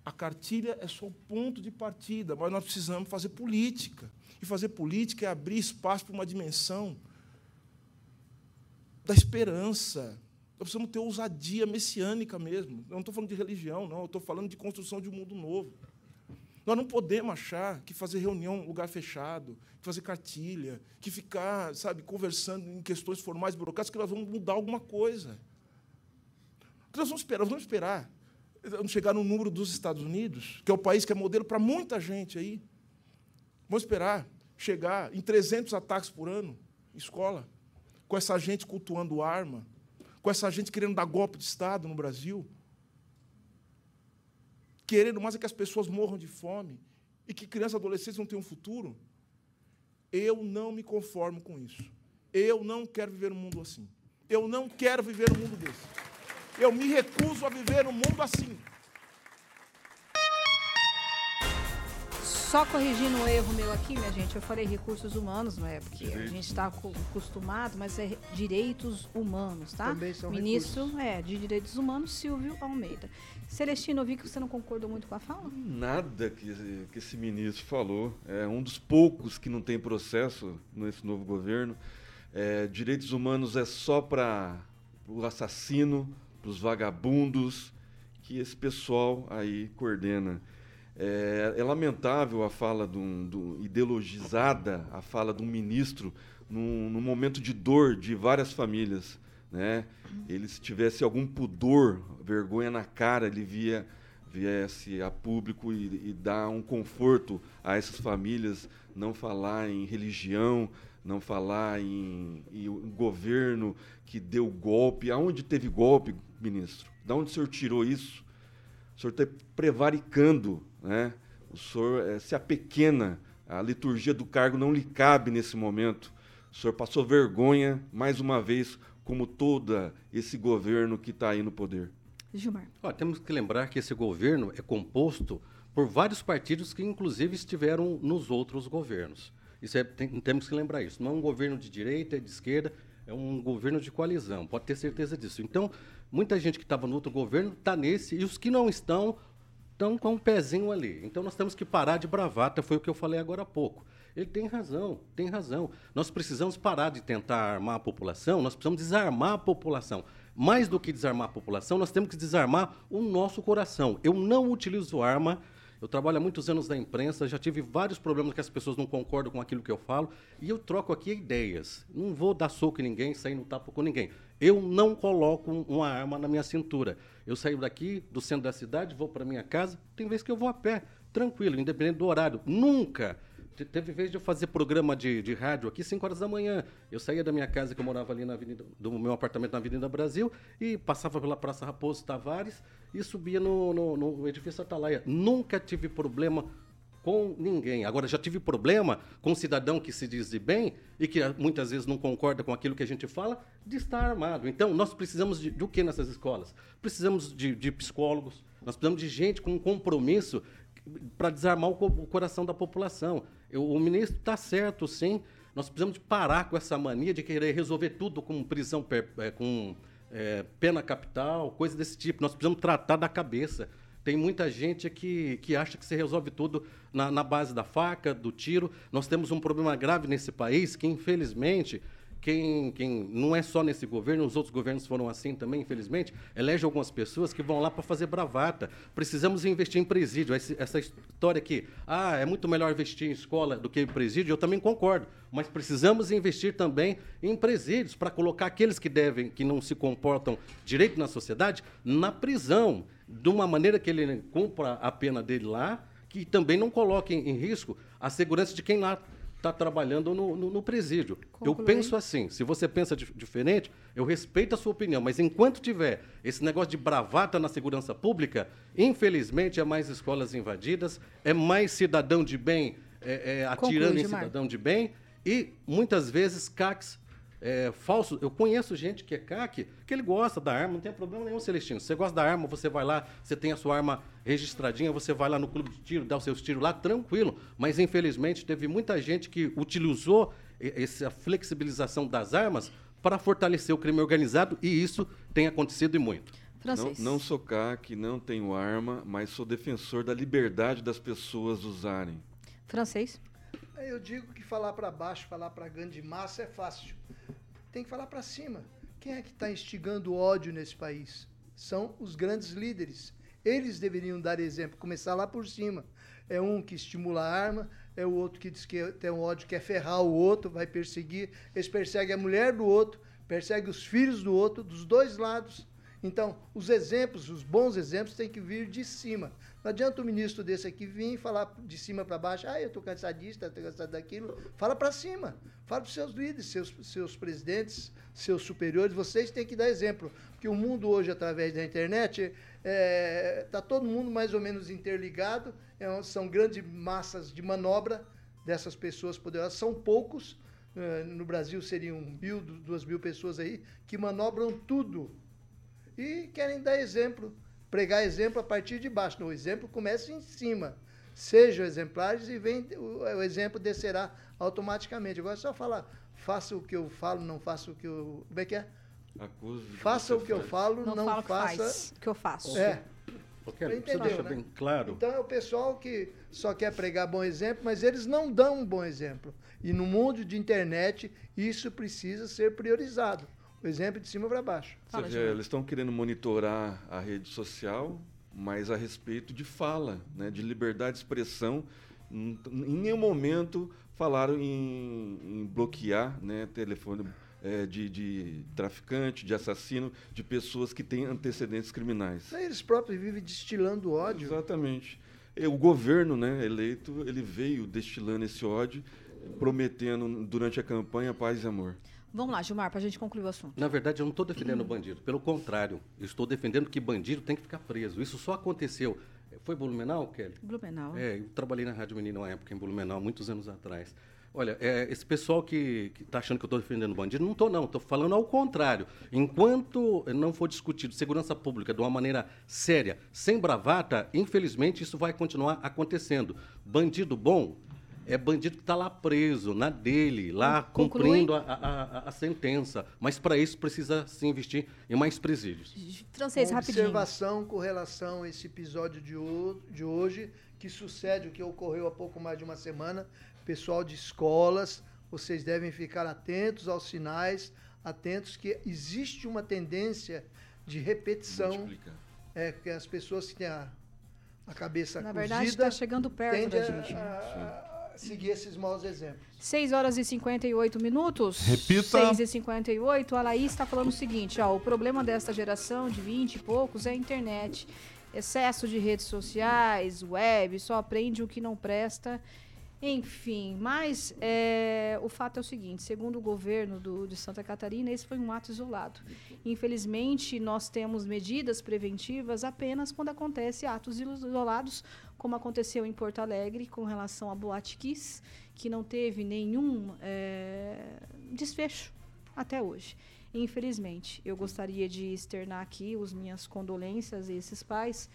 A cartilha é só o ponto de partida, mas nós precisamos fazer política. E fazer política é abrir espaço para uma dimensão da esperança. Nós precisamos ter ousadia messiânica mesmo. Eu não estou falando de religião, não. Eu estou falando de construção de um mundo novo. Nós não podemos achar que fazer reunião em lugar fechado, que fazer cartilha, que ficar, sabe, conversando em questões formais, burocráticas, que nós vamos mudar alguma coisa. O que nós vamos esperar? Nós vamos esperar. Vamos chegar no número dos Estados Unidos, que é o país que é modelo para muita gente aí. Vamos esperar chegar em 300 ataques por ano, escola, com essa gente cultuando arma, com essa gente querendo dar golpe de Estado no Brasil, querendo mais é que as pessoas morram de fome e que crianças e adolescentes não tenham um futuro. Eu não me conformo com isso. Eu não quero viver num mundo assim. Eu não quero viver num mundo desse. Eu me recuso a viver num mundo assim. Só corrigindo um erro meu aqui, minha gente, eu falei recursos humanos, não é? Porque a gente está acostumado, mas é direitos humanos, tá? Também são Ministro recursos. é, de Direitos Humanos, Silvio Almeida. Celestino, eu vi que você não concordou muito com a fala. Nada que, esse- que esse ministro falou. É um dos poucos que não tem processo nesse novo governo. É, direitos humanos é só para o assassino, para os vagabundos, que esse pessoal aí coordena. É, é lamentável a fala de um, do- ideologizada, a fala de um ministro num, num momento de dor de várias famílias. Né? Ele, se tivesse algum pudor, vergonha na cara, ele via, viesse a público e, e dar um conforto a essas famílias, não falar em religião, não falar em, em um governo que deu golpe. Aonde teve golpe, ministro? Da onde o senhor tirou isso? O senhor está prevaricando, né? O senhor eh, se apequena, a liturgia do cargo não lhe cabe nesse momento. O senhor passou vergonha, mais uma vez, como todo esse governo que está aí no poder. Gilmar. Ó, temos que lembrar que esse governo é composto por vários partidos que, inclusive, estiveram nos outros governos. Isso é, tem- temos que lembrar isso. Não é um governo de direita, de esquerda, é um governo de coalizão. Pode ter certeza disso. Então, muita gente que estava no outro governo está nesse, e os que não estão estão com um pezinho ali. Então, nós temos que parar de bravata, foi o que eu falei agora há pouco. Ele tem razão, tem razão. Nós precisamos parar de tentar armar a população, nós precisamos desarmar a população. Mais do que desarmar a população, nós temos que desarmar o nosso coração. Eu não utilizo arma, eu trabalho há muitos anos na imprensa, já tive vários problemas que as pessoas não concordam com aquilo que eu falo, e eu troco aqui ideias. Não vou dar soco em ninguém, sair no tapa com ninguém. Eu não coloco um- uma arma na minha cintura. Eu saio daqui, do centro da cidade, vou para minha casa, tem vezes que eu vou a pé, tranquilo, independente do horário. Nunca te- Teve vez de eu fazer programa de, de rádio aqui 5 horas da manhã. Eu saía da minha casa, que eu morava ali na Avenida, do meu apartamento na Avenida Brasil, e passava pela Praça Raposo Tavares e subia no, no, no edifício Atalaia. Nunca tive problema com ninguém. Agora, já tive problema com um cidadão que se diz de bem e que ah, muitas vezes não concorda com aquilo que a gente fala, de estar armado. Então, nós precisamos de, de o que nessas escolas? Precisamos de, de psicólogos, nós precisamos de gente com um compromisso para desarmar o, o coração da população. Eu- o ministro está certo, sim. Nós precisamos parar com essa mania de querer resolver tudo com prisão, per- eh, com eh, pena capital, coisa desse tipo. Nós precisamos tratar da cabeça. Tem muita gente que, que acha que se resolve tudo na, na base da faca, do tiro. Nós temos um problema grave nesse país que, infelizmente, quem, quem não é só nesse governo, os outros governos foram assim também, infelizmente, elege algumas pessoas que vão lá para fazer bravata. Precisamos investir em presídio. Essa história aqui, ah, é muito melhor investir em escola do que em presídio, eu também concordo. Mas precisamos investir também em presídios para colocar aqueles que devem, que não se comportam direito na sociedade, na prisão, de uma maneira que ele cumpra a pena dele lá, que também não coloque em, em risco a segurança de quem lá está trabalhando no, no- no presídio. Eu penso assim, se você pensa dif- diferente, eu respeito a sua opinião, mas enquanto tiver esse negócio de bravata na segurança pública, infelizmente é mais escolas invadidas, é mais cidadão de bem é, é, atirando Conclui, em cidadão de bem e muitas vezes CACs é, falsos. Eu conheço gente que é CAC, que ele gosta da arma, não tem problema nenhum, Celestino. Você gosta da arma, você vai lá, você tem a sua arma registradinha, você vai lá no clube de tiro, dá os seus tiros lá, tranquilo. Mas infelizmente teve muita gente que utilizou essa flexibilização das armas para fortalecer o crime organizado e isso tem acontecido e muito. Não, Francês. não sou CAC, não tenho arma, mas sou defensor da liberdade das pessoas usarem. Francês. Eu digo que falar para baixo, falar para grande massa é fácil. Tem que falar para cima. Quem é que está instigando ódio nesse país? São os grandes líderes. Eles deveriam dar exemplo, começar lá por cima. É um que estimula a arma, é o outro que diz que tem um ódio, quer ferrar o outro, vai perseguir. Eles perseguem a mulher do outro, perseguem os filhos do outro, dos dois lados. Então, os exemplos, os bons exemplos, têm que vir de cima. Não adianta o ministro desse aqui vir e falar de cima para baixo, ah, eu estou cansadista, estou cansado daquilo. Fala para cima. Fala para os seus líderes, seus, seus presidentes, seus superiores. Vocês têm que dar exemplo. Porque o mundo hoje, através da internet, está todo mundo mais ou menos interligado. É um- são grandes massas de manobra dessas pessoas poderosas. São poucos. eh, no Brasil seriam mil, du- duas mil pessoas aí que manobram tudo e querem dar exemplo, pregar exemplo a partir de baixo. Não, o exemplo começa em cima. Sejam exemplares e vem, o, o exemplo descerá automaticamente. Agora é só falar, faça o que eu falo, não faça o que eu. Como é que é? Acuse de Faça o que eu faz. falo, Não, não, faça. o que eu faço. É. Você Entendeu, deixa né? bem claro. Então é o pessoal que só quer pregar bom exemplo, mas eles não dão um bom exemplo. E no mundo de internet, isso precisa ser priorizado. Exemplo de cima para baixo. Você Fala, vê, eles estão querendo monitorar a rede social, mas a respeito de fala, né, de liberdade de expressão. Em nenhum momento falaram em, em bloquear né, telefone eh, de, de traficante, de assassino, de pessoas que têm antecedentes criminais. Eles próprios vivem destilando ódio. Exatamente. E O governo né, eleito ele veio destilando esse ódio, prometendo durante a campanha paz e amor. Vamos lá, Gilmar, para a gente concluir o assunto. Na verdade, eu não estou defendendo o bandido. Pelo contrário, estou defendendo que bandido tem que ficar preso. Isso só aconteceu. Foi Blumenau, Kelly? Blumenau. É, eu trabalhei na Rádio Menino uma época em Blumenau, muitos anos atrás. Olha, é, esse pessoal que está achando que eu estou defendendo bandido, não estou não, estou falando ao contrário. Enquanto não for discutido segurança pública de uma maneira séria, sem bravata, infelizmente isso vai continuar acontecendo. Bandido bom é bandido que está lá preso, na dele, lá Conclui. cumprindo a, a- a- sentença. Mas para isso precisa se investir em mais presídios. Francês, Uma rapidinho. observação com relação a esse episódio de, ho- de hoje, que sucede o que ocorreu há pouco mais de uma semana. Pessoal de escolas, vocês devem ficar atentos aos sinais, atentos que existe uma tendência de repetição. É que as pessoas que têm a, a cabeça Na verdade, cozida está chegando perto da a- gente. a- a seguir esses maus exemplos. 6 horas e 58 minutos. Repita. 6 e 58. A Laís está falando o seguinte: ó, o problema desta geração de 20 e poucos é a internet. Excesso de redes sociais, web, só aprende o que não presta Enfim, mas é, o fato é o seguinte: segundo o governo do, de Santa Catarina, esse foi um ato isolado. Infelizmente, nós temos medidas preventivas apenas quando acontece atos isolados, como aconteceu em Porto Alegre com relação a Boate Kiss, que não teve nenhum é, desfecho até hoje. Infelizmente, eu gostaria de externar aqui as minhas condolências a esses pais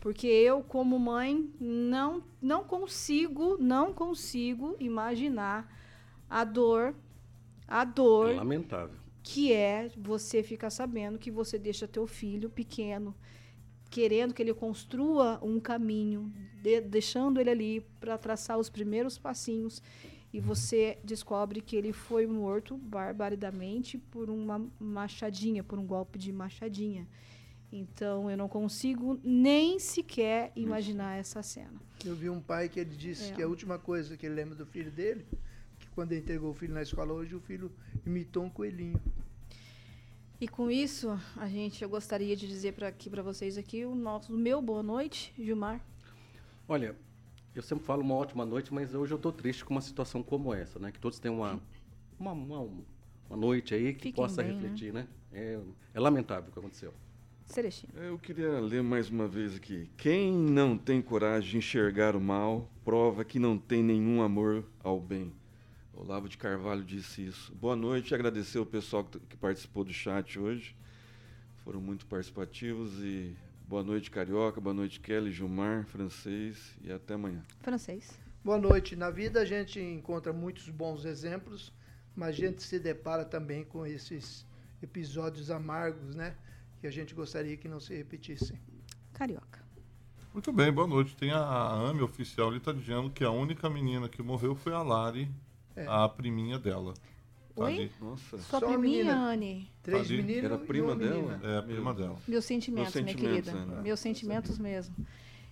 porque eu, como mãe, não, não consigo, não consigo imaginar a dor, a dor. É lamentável. Que é você ficar sabendo que você deixa teu filho pequeno, querendo que ele construa um caminho, de, deixando ele ali para traçar os primeiros passinhos, e você descobre que ele foi morto barbaridamente por uma machadinha, por um golpe de machadinha. Então eu não consigo nem sequer imaginar essa cena. Eu vi um pai que ele disse é. que a última coisa que ele lembra do filho dele, que quando ele entregou o filho na escola hoje, o filho imitou um coelhinho. E com isso, a gente eu gostaria de dizer para aqui para vocês aqui o nosso o meu boa noite, Gilmar. Olha, eu sempre falo uma ótima noite, mas hoje eu estou triste com uma situação como essa, né? Que todos tenham uma uma, uma, uma noite aí que Fiquem possa bem, refletir, né? né? É, é lamentável o que aconteceu. Celestino. Eu queria ler mais uma vez aqui. Quem não tem coragem de enxergar o mal, prova que não tem nenhum amor ao bem. Olavo de Carvalho disse isso. Boa noite, agradecer o pessoal que participou do chat hoje. Foram muito participativos e boa noite, Carioca, boa noite, Kelly, Gilmar, Francês e até amanhã. Francês. Boa noite. Na vida a gente encontra muitos bons exemplos, mas a gente se depara também com esses episódios amargos, né? que a gente gostaria que não se repetissem. Carioca. Muito bem, boa noite. Tem a, AME oficial, ele está dizendo que a única menina que morreu foi a Lari, é. a priminha dela. Tá Oi? Nossa. Sua Só priminha, Anne. Três tá meninos Era prima dela? É, a prima dela. Meus sentimentos, Meus sentimentos minha querida. É, né? Meus sentimentos mesmo.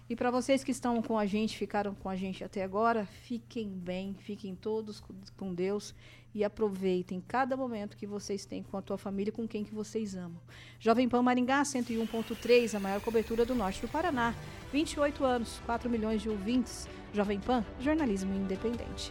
E para vocês que estão com a gente, ficaram com a gente até agora, fiquem bem, fiquem todos com Deus e aproveitem cada momento que vocês têm com a tua família, com quem que vocês amam. Jovem Pan Maringá 101.3, a maior cobertura do norte do Paraná. 28 anos, 4 milhões de ouvintes. Jovem Pan, jornalismo independente.